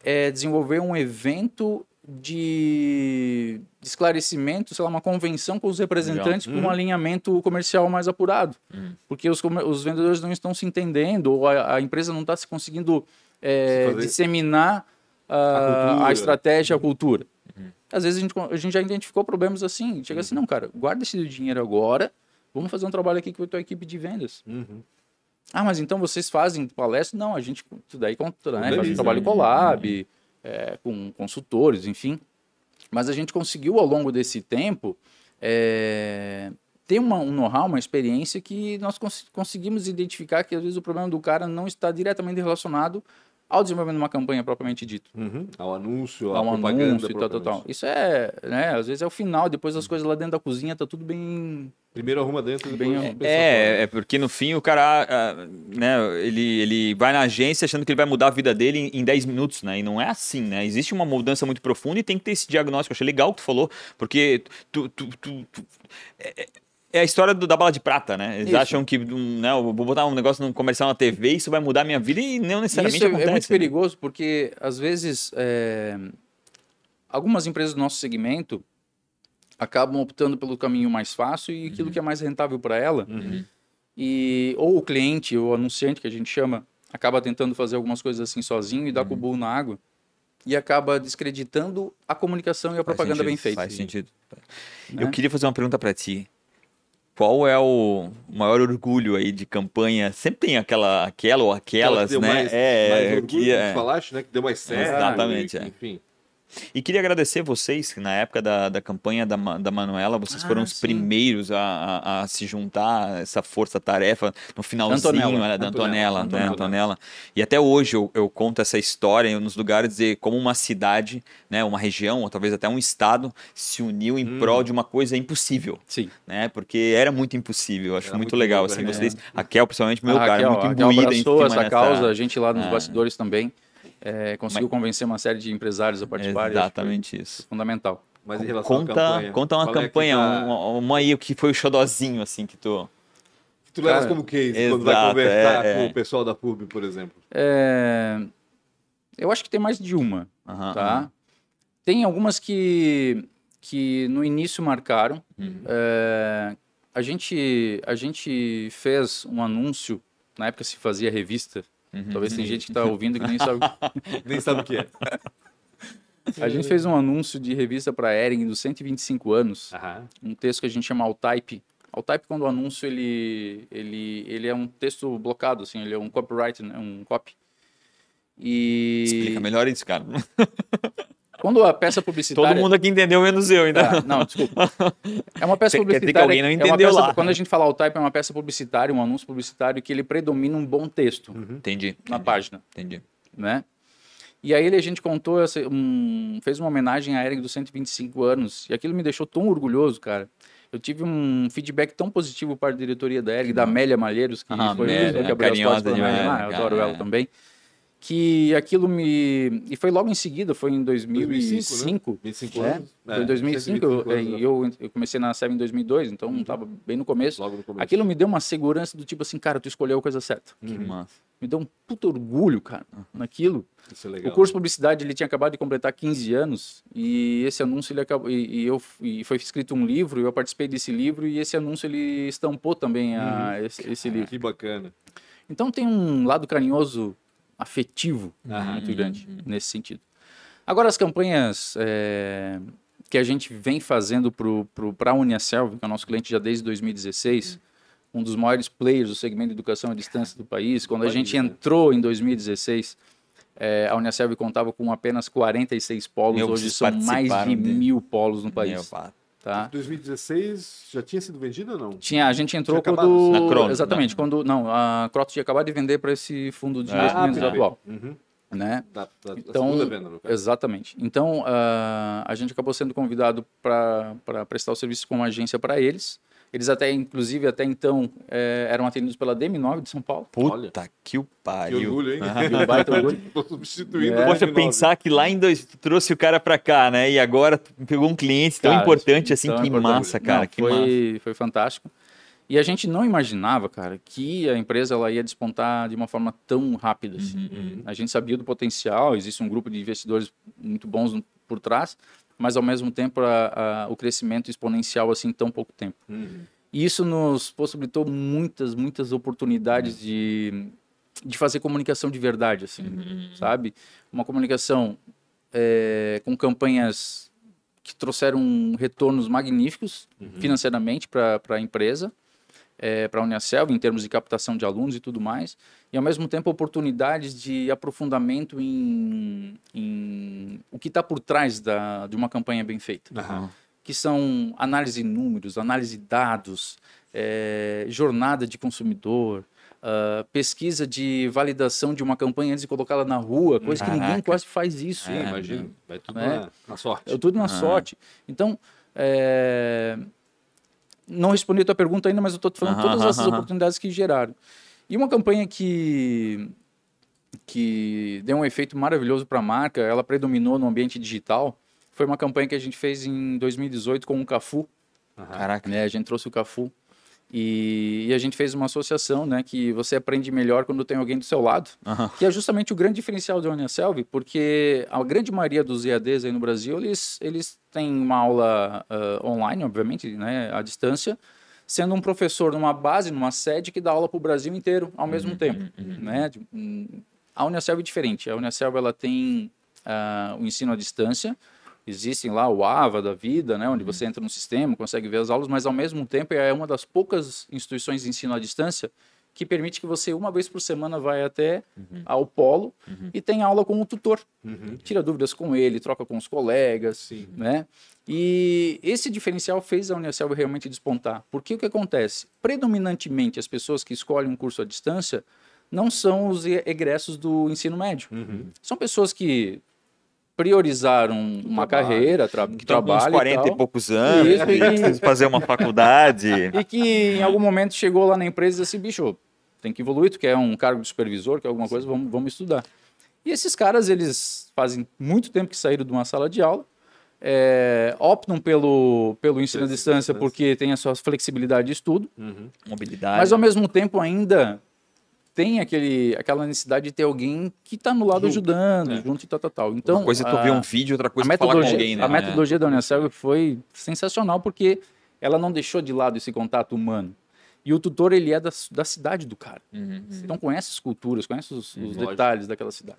é desenvolver um evento de, esclarecimento, sei lá, uma convenção com os representantes uhum. com um uhum. alinhamento comercial mais apurado. Uhum. Porque os, os vendedores não estão se entendendo, ou a, a empresa não está se conseguindo é, disseminar a, a, a, estratégia, a cultura. Uhum. Às vezes a gente, a gente já identificou problemas assim, chega assim, não, cara, guarda esse dinheiro agora, Vamos fazer um trabalho aqui com a tua equipe de vendas. Uhum. Ah, mas então vocês fazem palestra? Não, a gente daí né? faz um trabalho collab, uhum. É, com consultores, enfim. Mas a gente conseguiu ao longo desse tempo é, ter uma, um know-how, uma experiência que nós cons conseguimos identificar que às vezes o problema do cara não está diretamente relacionado ao desenvolvimento de uma campanha propriamente dito. Uhum. Ao anúncio, ao propaganda. Anúncio, tal, tal, tal. Isso é, né, às vezes é o final, depois as coisas lá dentro da cozinha tá tudo bem... Primeiro arruma dentro, depois bem, é, é, porque no fim o cara, ah, né, ele, ele vai na agência achando que ele vai mudar a vida dele em, em 10 minutos, né, e não é assim, né, existe uma mudança muito profunda e tem que ter esse diagnóstico, eu achei legal o que tu falou, porque tu, tu, tu, tu é, é a história do, da bala de prata, né? Eles isso. acham que, né, eu vou botar um negócio no comercial na TV, isso vai mudar a minha vida e não necessariamente isso é, acontece. é muito né? perigoso porque, às vezes, é... algumas empresas do nosso segmento acabam optando pelo caminho mais fácil e aquilo uhum. que é mais rentável para ela. Uhum. E, ou o cliente, ou o anunciante, que a gente chama, acaba tentando fazer algumas coisas assim sozinho e dá uhum. com o burro na água e acaba descreditando a comunicação e a propaganda sentido, bem feita. Faz sentido. Né? Eu queria fazer uma pergunta para ti. Qual é o maior orgulho aí de campanha? Sempre tem aquela, aquela ou aquelas, né? Mais, é, mais orgulho, que, é... falaste, né? Que deu mais certo. Exatamente, é. enfim. E queria agradecer vocês, que na época da, da campanha da, da Manuela, vocês ah, foram os sim. primeiros a, a, a, se juntar a essa força-tarefa no finalzinho Antonella. Né, da Antonella, Antonella, né, Antonella. E até hoje eu, eu conto essa história nos lugares, dizer como uma cidade, né, uma região, ou talvez até um estado, se uniu em hum. prol de uma coisa impossível. Sim. Né, porque era muito impossível. Acho muito, muito, legal. Assim, né? vocês, a Kel, principalmente, meu a cara, Raquel, muito imbuída em essa causa, a gente lá nos ah. bastidores também é, conseguiu Mas... convencer uma série de empresários a participar. Exatamente isso. Fundamental. Mas em relação conta, à campanha, conta uma campanha, é tá... uma, uma aí que foi o xodozinho, assim, que tu... Que tu levas como case exato, quando vai conversar é, com é. o pessoal da PUB, por exemplo. É... Eu acho que tem mais de uma, uhum, tá? Uhum. Tem algumas que, que no início marcaram. Uhum. É... A, gente, a gente fez um anúncio, na época se fazia revista, Uhum. Talvez tem gente que está ouvindo que nem sabe. nem sabe o que é. A gente fez um anúncio de revista para a Ering dos 125 anos. Uhum. Um texto que a gente chama Altype. Altype, quando o anúncio ele, ele, ele é um texto blocado, assim, ele é um copyright, né? um copy. E... Explica melhor isso, cara. Quando a peça publicitária. Todo mundo aqui entendeu, menos eu ainda. Ah, não, desculpa. É uma peça publicitária. Quer dizer que alguém não entendeu é peça, lá. Quando a gente fala o type, é uma peça publicitária, um anúncio publicitário que ele predomina um bom texto. Uhum. Entendi. Na entendi, página. Entendi. Né? E aí a gente contou, essa, um, fez uma homenagem à Eric dos 125 anos. E aquilo me deixou tão orgulhoso, cara. Eu tive um feedback tão positivo para a diretoria da Eric, da Amélia Malheiros, que ah, foi Amélia, que abriu as portas para Eu adoro ela também que aquilo me. E foi logo em seguida, foi em 2005. 2005, né? 25 anos. É, foi em 2005, eu, é, eu, eu, comecei na SEB em 2002, então estava uhum. bem no começo. Logo no começo. Aquilo me deu uma segurança do tipo assim, cara, tu escolheu a coisa certa. Que uhum. massa. Me deu um puto orgulho, cara, uhum. naquilo. Isso é legal. O curso de publicidade ele tinha acabado de completar 15 anos e esse anúncio ele acabou e, e eu e foi escrito um livro, eu participei desse livro e esse anúncio ele estampou também a, uhum. esse, esse livro. Que bacana. Então tem um lado carinhoso afetivo uhum. muito grande nesse sentido. Agora, as campanhas é, que a gente vem fazendo para a Uniaselv, que é o nosso cliente já desde 2016, uhum. um dos maiores players do segmento de educação à distância do país, quando a gente entrou em 2016, é, a Uniaselv contava com apenas 46 polos, Meu, hoje são mais de mil polos no país. Meu, Tá? 2016 já tinha sido vendido ou não? Tinha, a gente entrou tinha quando. Na Cronos, exatamente, não. quando. Não, a Cronos tinha acabado de vender para esse fundo de ah, investimentos atual. Uhum. Né? Da, da, então, da venda, exatamente. Então, uh, a gente acabou sendo convidado para prestar o serviço como agência para eles. Eles até, inclusive, até então, é, eram atendidos pela DM9 de São Paulo. Puta Olha. que o pariu. Que orgulho, hein? Que baita orgulho. Substituindo é. Poxa, pensar que lá em dois, tu trouxe o cara pra cá, né? E agora pegou um cliente tão cara, importante assim. Que importante. massa, cara. Não, que foi, massa. Foi fantástico. E a gente não imaginava, cara, que a empresa ela ia despontar de uma forma tão rápida. Assim. Uhum. A gente sabia do potencial, existe um grupo de investidores muito bons por trás, mas ao mesmo tempo a, a, o crescimento exponencial assim em tão pouco tempo. Uhum. E isso nos possibilitou muitas, muitas oportunidades de, de fazer comunicação de verdade, assim, uhum. sabe? Uma comunicação é, com campanhas que trouxeram retornos magníficos uhum. financeiramente para a empresa, é, para a Unicelv, em termos de captação de alunos e tudo mais, e ao mesmo tempo oportunidades de aprofundamento em, em o que está por trás da, de uma campanha bem feita. Uhum. Que são análise de números, análise de dados, é, jornada de consumidor, Uh, pesquisa de validação de uma campanha antes de colocá-la na rua, coisa Caraca. que ninguém quase faz isso. É, imagina, vai tudo né? na, na, sorte. É tudo na sorte. Então, é, não respondi a tua pergunta ainda, mas eu estou te falando todas essas oportunidades que geraram. E uma campanha que, que deu um efeito maravilhoso para a marca, ela predominou no ambiente digital, foi uma campanha que a gente fez em 2018 com o Cafu. Caraca. Né, a gente trouxe o Cafu. E, e, a gente fez uma associação, né, que você aprende melhor quando tem alguém do seu lado, uhum. que é justamente o grande diferencial da Unicelv, porque a grande maioria dos EADs aí no Brasil, eles, eles têm uma aula uh, online, obviamente, né, à distância, sendo um professor numa base, numa sede que dá aula para o Brasil inteiro ao mesmo uhum, tempo, uhum. né? Hum, a Unicelv é diferente. A Unicelv ela tem uh, o ensino à distância, existem lá o AVA da vida, né, onde você uhum. entra no sistema, consegue ver as aulas, mas ao mesmo tempo é uma das poucas instituições de ensino à distância que permite que você, uma vez por semana, vai até uhum. ao polo uhum. e tem aula com o tutor. Uhum. Tira dúvidas com ele, troca com os colegas, Sim. né? E esse diferencial fez a Unicelv realmente despontar. Porque o que acontece? Predominantemente, as pessoas que escolhem um curso à distância não são os egressos do ensino médio. Uhum. São pessoas que priorizaram uma carreira, tra que trabalho. Uns 40 e, e poucos anos, Isso, e, fazer uma faculdade. E que em algum momento chegou lá na empresa e disse assim, bicho, tem que evoluir, tu quer um cargo de supervisor, quer alguma coisa, vamos, vamos estudar. E esses caras, eles fazem muito tempo que saíram de uma sala de aula, é, optam pelo, pelo ensino à distância porque tem a sua flexibilidade de estudo, uhum. mobilidade. Mas ao mesmo tempo ainda tem aquele, aquela necessidade de ter alguém que está no lado ajudando, é. junto e tal, tal, tal. Então, uma coisa é tu ver um vídeo, outra coisa é falar com alguém, né? A metodologia da Unicel foi sensacional porque ela não deixou de lado esse contato humano. E o tutor, ele é da, da cidade do cara. Uhum. Então conhece as culturas, conhece os, os detalhes daquela cidade.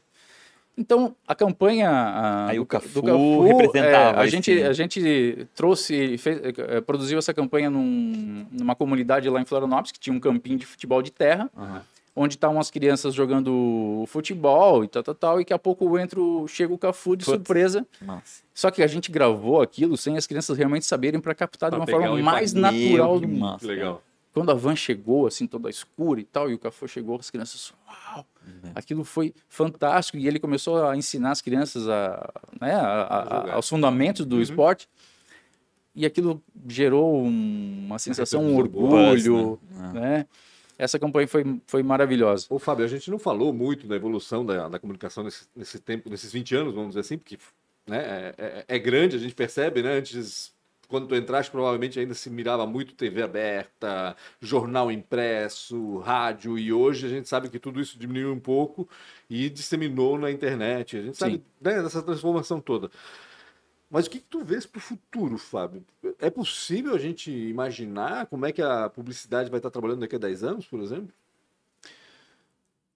Então, a campanha a, Aí do, o Cafu, do Cafu representava. É, a, gente, a gente trouxe, fez, é, produziu essa campanha num, numa comunidade lá em Florianópolis, que tinha um campinho de futebol de terra. Uhum onde estavam as crianças jogando futebol e tal, tal, tal, e daqui a pouco entra, chega o Cafu de Putz, surpresa. Nossa. Só que a gente gravou aquilo sem as crianças realmente saberem para captar pra de uma forma mais natural do mundo. Legal. Quando a van chegou, assim, toda escura e tal, e o Cafu chegou, as crianças, uau! Uhum. Aquilo foi fantástico e ele começou a ensinar as crianças a, né, a, a, aos fundamentos do uhum. esporte e aquilo gerou um, uma sensação, um orgulho, né? né? Essa campanha foi, foi maravilhosa. Ô, Fábio, a gente não falou muito da evolução da, da comunicação nesse, nesse tempo, nesses 20 anos, vamos dizer assim, porque né, é, é, é grande, a gente percebe, né? Antes, quando tu entraste, provavelmente ainda se mirava muito TV aberta, jornal impresso, rádio, e hoje a gente sabe que tudo isso diminuiu um pouco e disseminou na internet. A gente sabe né, dessa transformação toda. Mas o que, que tu vês para o futuro, Fábio? É possível a gente imaginar como é que a publicidade vai estar trabalhando daqui a 10 anos, por exemplo?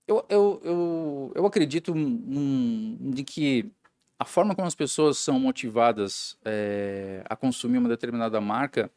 Eu, eu, eu, eu acredito de que a forma como as pessoas são motivadas é, a consumir uma determinada marca,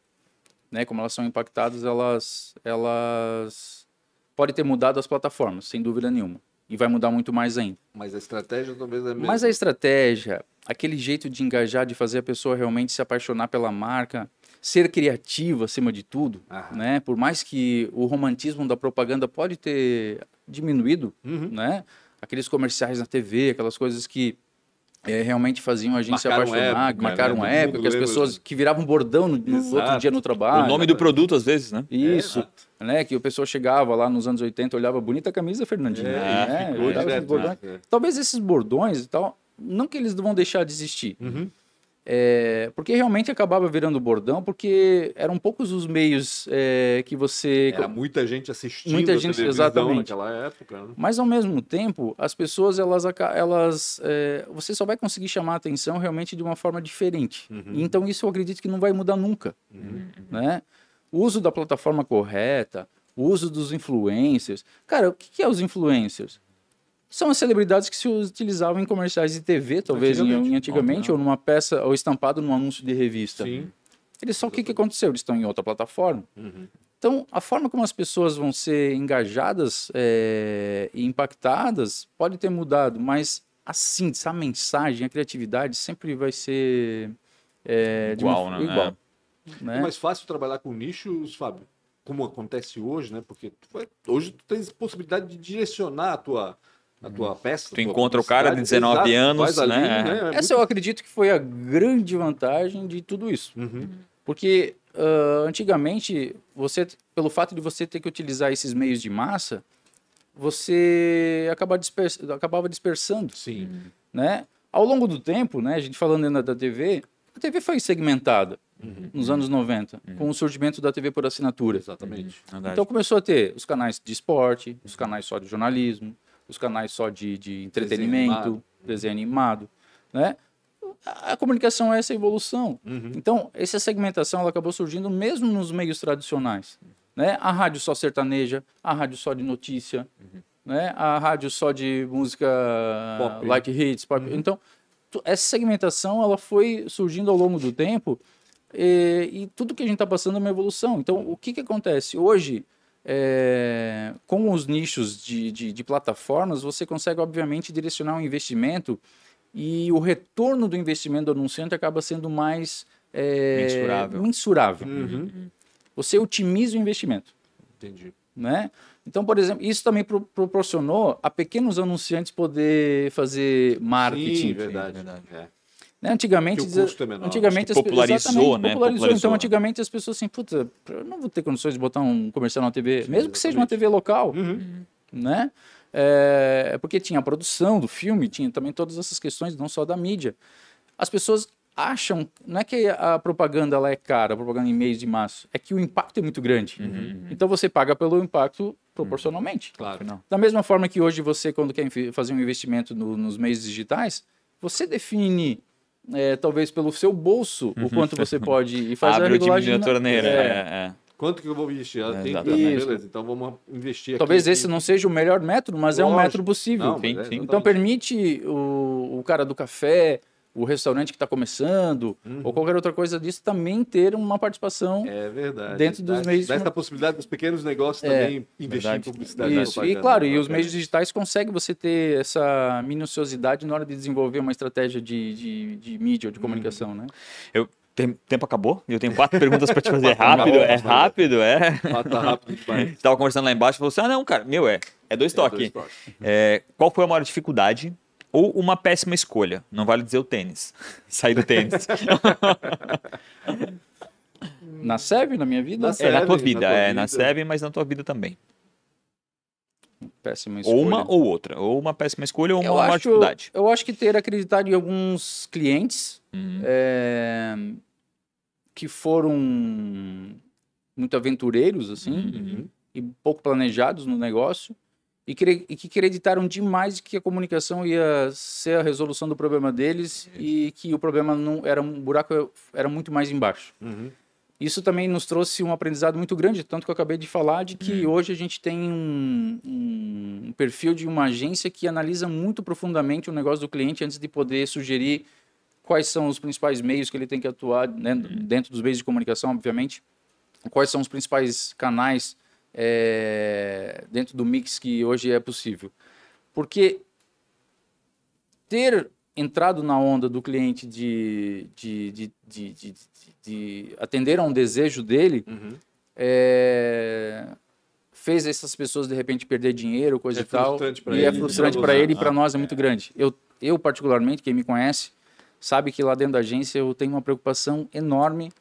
né, como elas são impactadas, elas, elas podem ter mudado as plataformas, sem dúvida nenhuma. E vai mudar muito mais ainda. Mas a estratégia talvez é a mesma. Mas a estratégia, aquele jeito de engajar, de fazer a pessoa realmente se apaixonar pela marca, ser criativo acima de tudo, né? Por mais que o romantismo da propaganda pode ter diminuído, uhum. né? Aqueles comerciais na TV, aquelas coisas que é, realmente faziam a gente marcaram se apaixonar, época, marcaram né? uma época, que as pessoas que viravam bordão no, no outro dia no trabalho. O nome do produto, às vezes, né? Isso. É, né? Que o pessoa chegava lá nos anos 80, olhava bonita camisa, Fernandinho. É, né? direto, né? Talvez esses bordões e tal não que eles vão deixar de existir. Uhum. É, porque realmente acabava virando bordão, porque eram poucos os meios é, que você. Era muita gente assistindo muita gente, exatamente. naquela época. Né? Mas ao mesmo tempo, as pessoas, elas. elas é, você só vai conseguir chamar a atenção realmente de uma forma diferente. Uhum. Então isso eu acredito que não vai mudar nunca. Uhum. Né? O uso da plataforma correta, o uso dos influencers. Cara, o que é os influencers? São as celebridades que se utilizavam em comerciais de TV, talvez antigamente, em, antigamente ou numa peça, ou estampado num anúncio de revista. Sim. Eles só o que, que aconteceu? Eles estão em outra plataforma. Uhum. Então, a forma como as pessoas vão ser engajadas é, e impactadas pode ter mudado, mas a síntese, a mensagem, a criatividade sempre vai ser é, igual, uma, né? igual. É. Né? é mais fácil trabalhar com nichos, Fábio, como acontece hoje, né? Porque hoje tu tens possibilidade de direcionar a tua a tua peça. Tu encontra o cara de 19 exato, anos, ali, né? né? É Essa muito... eu acredito que foi a grande vantagem de tudo isso. Uhum. Porque uh, antigamente, você, pelo fato de você ter que utilizar esses meios de massa, você acaba dispers... acabava dispersando. Sim. Né? Ao longo do tempo, né, a gente falando ainda da TV, a TV foi segmentada. Uhum. nos anos 90, uhum. com o surgimento da TV por assinatura. Exatamente. Uhum. Então começou a ter os canais de esporte, os canais só de jornalismo, os canais só de, de entretenimento, desenho animado, né? A, a comunicação é essa evolução. Uhum. Então, essa segmentação ela acabou surgindo mesmo nos meios tradicionais. Né? A rádio só sertaneja, a rádio só de notícia, uhum. né? a rádio só de música pop. like hits. Pop. Uhum. Então, essa segmentação ela foi surgindo ao longo do tempo e, e tudo que a gente está passando é uma evolução. Então, o que, que acontece? Hoje, é, com os nichos de, de, de, plataformas, você consegue, obviamente, direcionar um investimento e o retorno do investimento do anunciante acaba sendo mais é, mensurável. mensurável. Uhum. Você otimiza o investimento. Entendi. Né? Então, por exemplo, isso também pro, proporcionou a pequenos anunciantes poder fazer marketing. Sim, verdade. verdade. É. Né? Antigamente, o custo é menor. antigamente popularizou, né? Popularizou. popularizou. Então, antigamente as pessoas assim, puta, eu não vou ter condições de botar um comercial na TV, Sim, mesmo que seja uma TV local, uhum. né? É, porque tinha a produção do filme, tinha também todas essas questões, não só da mídia. As pessoas acham, não é que a propaganda ela é cara, a propaganda em meios de massa, é que o impacto é muito grande. Uhum. Então você paga pelo impacto proporcionalmente. Uhum. Claro. Da mesma forma que hoje você, quando quer fazer um investimento no, nos meios digitais, você define é, talvez pelo seu bolso o uhum. quanto você pode e fazer Abre a regulagem. Abre o torneira. É. É, é. Quanto que eu vou investir? É, tem, beleza, então vamos investir Talvez aqui, esse não seja o melhor método, mas Lógico. é um método possível. Não, sim, sim. Então permite o, o cara do café, o restaurante que está começando, uhum. ou qualquer outra coisa disso, também ter uma participação é verdade. dentro dos dá, meios. Dá essa possibilidade dos pequenos negócios é, também investir verdade. em publicidade. Isso, e claro, e os meios digitais conseguem você ter essa minuciosidade na hora de desenvolver uma estratégia de, de, de mídia ou de uhum. comunicação, né? Eu, tem, tempo acabou? Eu tenho quatro perguntas para te fazer. Rápido, é rápido, é. Tá rápido demais. Tava conversando lá embaixo e falou assim: ah, não, cara, meu, é. É dois toques. É, qual foi a maior dificuldade ou uma péssima escolha. Não vale dizer o tênis. Sair do tênis. na SEB, na minha vida? Na é, na tua vida. Na tua é, vida. na SEB, mas na tua vida também. Péssima escolha. Ou uma ou outra. Ou uma péssima escolha ou uma, uma dificuldade. Eu acho que ter acreditado em alguns clientes uhum. é, que foram muito aventureiros, assim, uhum. e pouco planejados no negócio e, que acreditaram demais que a comunicação ia ser a resolução do problema deles uhum. e que o problema não era um buraco era muito mais embaixo. Uhum. Isso também nos trouxe um aprendizado muito grande, tanto que eu acabei de falar de que uhum. hoje a gente tem um, um, perfil de uma agência que analisa muito profundamente o negócio do cliente antes de poder sugerir quais são os principais meios que ele tem que atuar né, dentro dos meios de comunicação, obviamente, quais são os principais canais é, dentro do mix que hoje é possível. Porque ter entrado na onda do cliente de, de, de, de, de, de atender a um desejo dele uhum. é, fez essas pessoas de repente perder dinheiro, coisa é e tal. E ele, é frustrante para ele e para nós é muito grande. Eu, eu, particularmente, quem me conhece, sabe que lá dentro da agência eu tenho uma preocupação enorme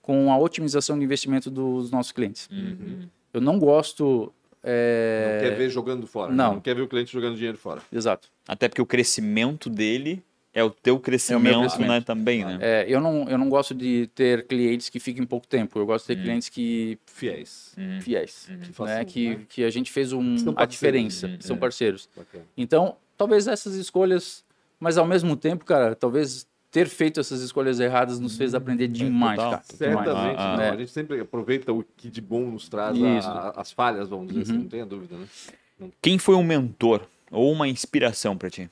com a otimização do investimento dos nossos clientes. Uhum. Eu não gosto. É... Não quer ver jogando fora. Não. não quer ver o cliente jogando dinheiro fora. Exato. Até porque o crescimento dele é o teu crescimento, é crescimento. Né, também, né? É, eu, não, eu não gosto de ter clientes que fiquem pouco tempo. Eu gosto de ter hum. clientes que... Fiéis. Hum. Fiéis. Hum. Que, né? que, né? que a gente fez um, a diferença. São é. parceiros. Então, talvez essas escolhas... Mas, ao mesmo tempo, cara, talvez ter feito essas escolhas erradas nos fez aprender é, demais, cara. Certamente, demais. Ah, ah. a gente sempre aproveita o que de bom nos traz, a, a, as falhas, vamos dizer assim, uhum. assim, não tenha dúvida, né? Quem foi um mentor ou uma inspiração para ti?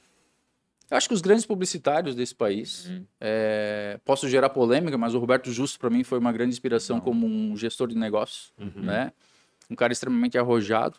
Eu acho que os grandes publicitários desse país, uhum. é, posso gerar polêmica, mas o Roberto Justo para mim foi uma grande inspiração não. como um gestor de negócios, uhum. né? Um cara extremamente arrojado.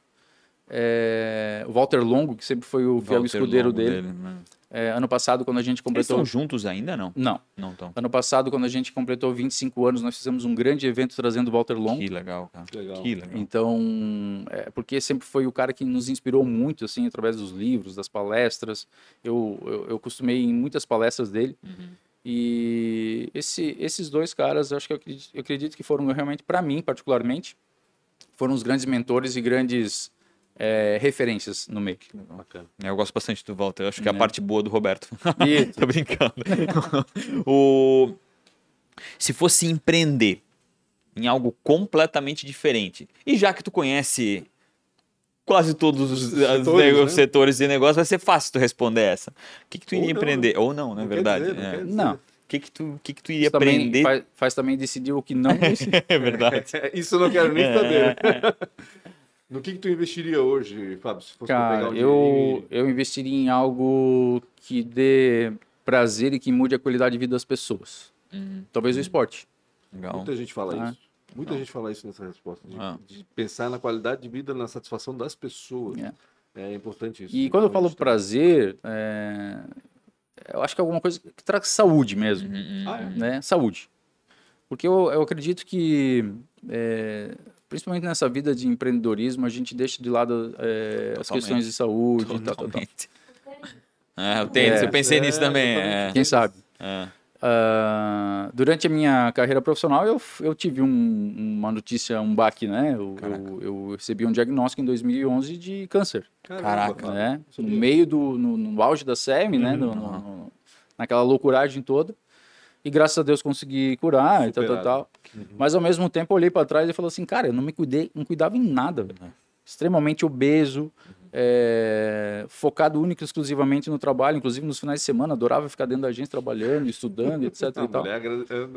É, o Walter Longo, que sempre foi o fiel escudeiro Longo dele. dele né? É, ano passado, quando a gente completou. Eles estão juntos ainda, não? Não. Não estão. Ano passado, quando a gente completou 25 anos, nós fizemos um grande evento trazendo o Walter Long. Que legal, cara. Que legal. Que legal. Então, é, porque sempre foi o cara que nos inspirou muito, assim, através dos livros, das palestras. Eu, eu, eu costumei em muitas palestras dele. Uhum. E esse, esses dois caras, acho que eu acredito, eu acredito que foram realmente, para mim, particularmente, foram os grandes mentores e grandes é, referências no meio. Bacana. Eu gosto bastante do Walter, eu acho que é a parte boa do Roberto. Tô brincando. o... Se fosse empreender em algo completamente diferente, e já que tu conhece quase todos os, setores, né? setores de negócio, vai ser fácil tu responder essa. O que, que tu iria empreender? Ou não, na é verdade. Dizer, não. É. não. O que, que, tu, que, que tu iria aprender? Faz, faz, também decidir o que não é verdade. Isso eu não quero nem saber. No que, que tu investiria hoje, Fábio? Se fosse Cara, um eu, eu investiria em algo que dê prazer e que mude a qualidade de vida das pessoas. Uhum. Talvez o esporte. Legal. Muita gente fala ah. isso. Muita não. gente fala isso nessa resposta, de, ah. de, pensar na qualidade de vida, na satisfação das pessoas. É, é importante isso. E quando eu falo prazer, é... eu acho que é alguma coisa que traz saúde mesmo. Uhum. Ah, é? né? Saúde. Porque eu, eu acredito que, é, principalmente nessa vida de empreendedorismo, a gente deixa de lado é, as questões de saúde. Totalmente. Tal, tal, tal. É, o tênis, eu pensei nisso também. Quem sabe? É. Uh, durante a minha carreira profissional, eu, eu tive um, uma notícia, um baque, né? Eu, eu, eu, recebi um diagnóstico em 2011 de câncer. Caraca. Né? No meio do... No, no auge da SEM, né? uhum. né? No, no, naquela loucuragem toda. E graças a Deus consegui curar Superado. e tal, tal, tal. Uhum. Mas ao mesmo tempo eu olhei para trás e falei assim, cara, eu não me cuidei, não cuidava em nada. Uhum. Extremamente obeso, é, focado único exclusivamente no trabalho, inclusive nos finais de semana, adorava ficar dentro da agência trabalhando, estudando, etc. A e tal. mulher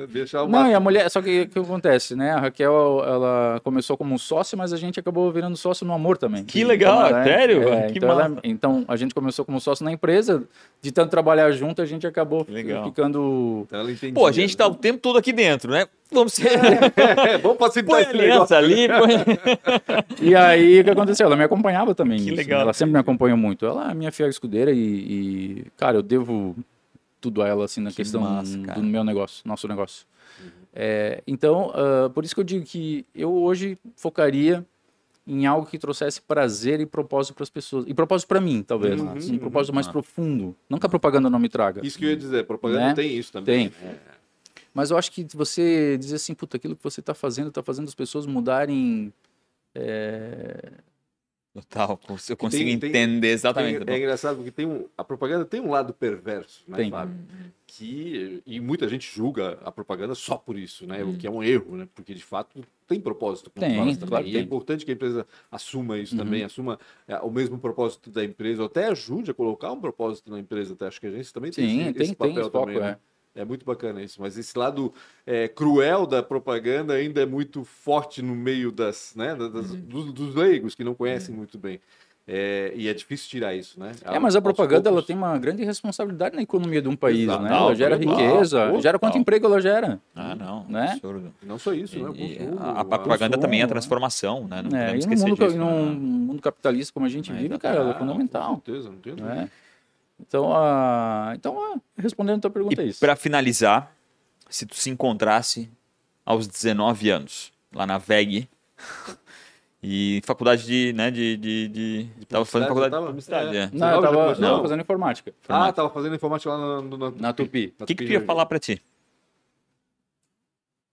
deixar o Não, e a mulher, só que o que acontece, né? A Raquel, ela começou como um sócio, mas a gente acabou virando sócio no amor também. Que legal, então, sério? É, que então, ela, então, a gente começou como sócio na empresa, de tanto trabalhar junto, a gente acabou legal. ficando. Então, Pô, a gente tá o tempo todo aqui dentro, né? Vamos ser. É, vamos facilitar esse negócio. ali. Põe... e aí, o que aconteceu? Ela me acompanhava também. Que legal. Ela sempre me acompanhou muito. Ela é minha fiel escudeira e, e cara, eu devo tudo a ela, assim, na que questão massa, do meu negócio, nosso negócio. Uhum. É, então, uh, por isso que eu digo que eu hoje focaria em algo que trouxesse prazer e propósito para as pessoas. E propósito para mim, talvez. Uhum, um propósito mais profundo. Não que a propaganda não me traga. Isso que eu ia dizer, propaganda né? tem isso também. Tem. É. Mas eu acho que você dizer assim, puta, aquilo que você está fazendo está fazendo as pessoas mudarem. É... Total, eu consigo tem, entender tem, exatamente. Tem, é engraçado porque tem um, a propaganda tem um lado perverso, né, tem. Fábio? Que, e muita gente julga a propaganda só por isso, né? O que é um erro, né? Porque de fato tem propósito. Tem, fala, claro, e é importante que a empresa assuma isso uhum. também, assuma é, o mesmo propósito da empresa, ou até ajude a colocar um propósito na empresa. Até acho que a gente também Sim, tem, esse, tem, esse papel tem esse também. Foco, né? é. É muito bacana isso, mas esse lado é, cruel da propaganda ainda é muito forte no meio das, né, das, uhum. dos, dos, leigos que não conhecem uhum. muito bem. É, e é difícil tirar isso, né? É, mas a propaganda ela tem uma grande responsabilidade na economia de um país, Exato. né? Ela gera riqueza, gera quanto emprego ela gera. Ah, não, né? Absurdo. Não só isso, né? e, né? Consumo, a, a propaganda também é a transformação, né? Não é, e no mundo, disso, num né? mundo capitalista como a gente vive, cara, ela é fundamental. Com certeza, não tem né? Então, uh, então uh, respondendo a tua pergunta, e é isso. Para finalizar, se tu se encontrasse aos 19 anos, lá na VEG, e faculdade de, né, de, de, de, de tava fazendo faculdade tava, de publicidade, é. é. Não, eu tava, não, tava fazendo informática. Ah, tava fazendo informática lá na, na, na, na Tupi. O que, que tu ia falar para ti?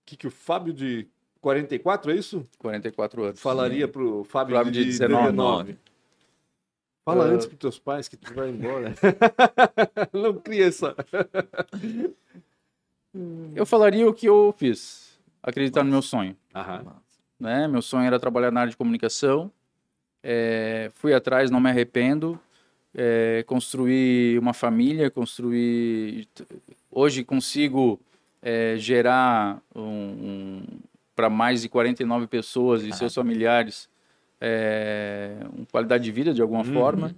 O que, que o Fábio de 44, é isso? 44 anos. Falaria pro Fábio, Fábio de, de 19. 19. Fala uh... antes pros teus pais que tu vai embora. Não cria essa... Eu falaria o que eu fiz. Acreditar no meu sonho. Aham. Né? Meu sonho era trabalhar na área de comunicação. É, fui atrás, não me arrependo. É, construir uma família, construir. Hoje consigo é, gerar um, um para mais de 49 pessoas e seus familiares é, uma qualidade de vida de alguma uhum. forma.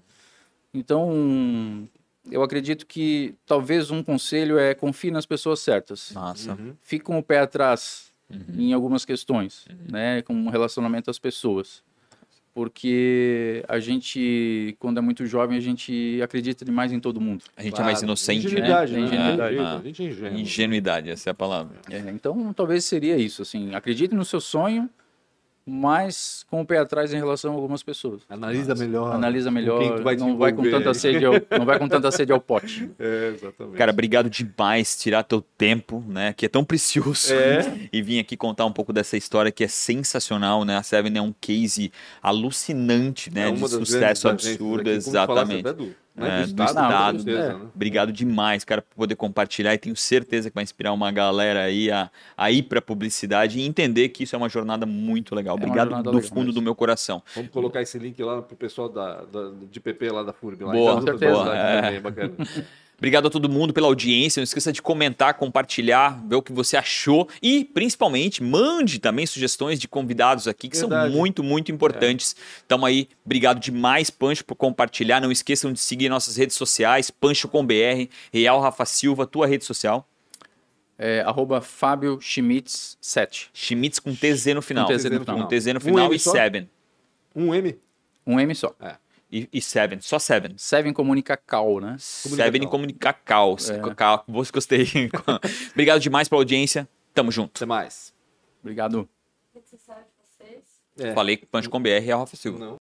Então, eu acredito que talvez um conselho é confie nas pessoas certas. Nossa. Uhum. Fique com o pé atrás uhum. em algumas questões, uhum. né, com relacionamento às pessoas. Porque a gente, quando é muito jovem, a gente acredita demais em todo mundo. A gente claro. é mais inocente, ingenuidade, né? né? Ingenuidade. Ah, a gente é ingênuo. Ingenuidade, essa é a palavra. É, então, talvez seria isso, assim, acredite no seu sonho, mas com o pé atrás em relação a algumas pessoas. Analisa melhor. Analisa melhor. Vai não vai com tanta sede ao, não vai com tanta sede ao pote. É, exatamente. Cara, obrigado demais tirar teu tempo, né, que é tão precioso, é. e vir aqui contar um pouco dessa história que é sensacional, né? A Seven é um case alucinante, né, é de sucesso absurdo, exatamente. É, do estado. Certeza, né? Obrigado demais, cara, por poder compartilhar e tenho certeza que vai inspirar uma galera aí a, a ir para publicidade e entender que isso é uma jornada muito legal. É Obrigado do legal fundo do meu coração. Vamos colocar esse link lá pro pessoal da, da de PP lá da FURB. Lá. Boa, então, boa. É. bacana. Obrigado a todo mundo pela audiência. Não esqueça de comentar, compartilhar, ver o que você achou e, principalmente, mande também sugestões de convidados aqui que Verdade. são muito, muito importantes. Então aí. Obrigado demais, Pancho, por compartilhar. Não esqueçam de seguir nossas redes sociais, Pancho com BR, Real Rafa Silva, tua rede social. É, arroba Fábio Schmitz 7. Schmitz com TZ no final. Com TZ no final. Com TZ no final M e só? Seven. Um M? Um M só. E, e Seven, só Seven. Seven comunica cal, né? Seven em comunicacal. Cacau. Você gostei. Obrigado demais pela audiência. Tamo junto. Até mais. Obrigado. É. Falei que Punch com BR é a Rafa Silva. Não.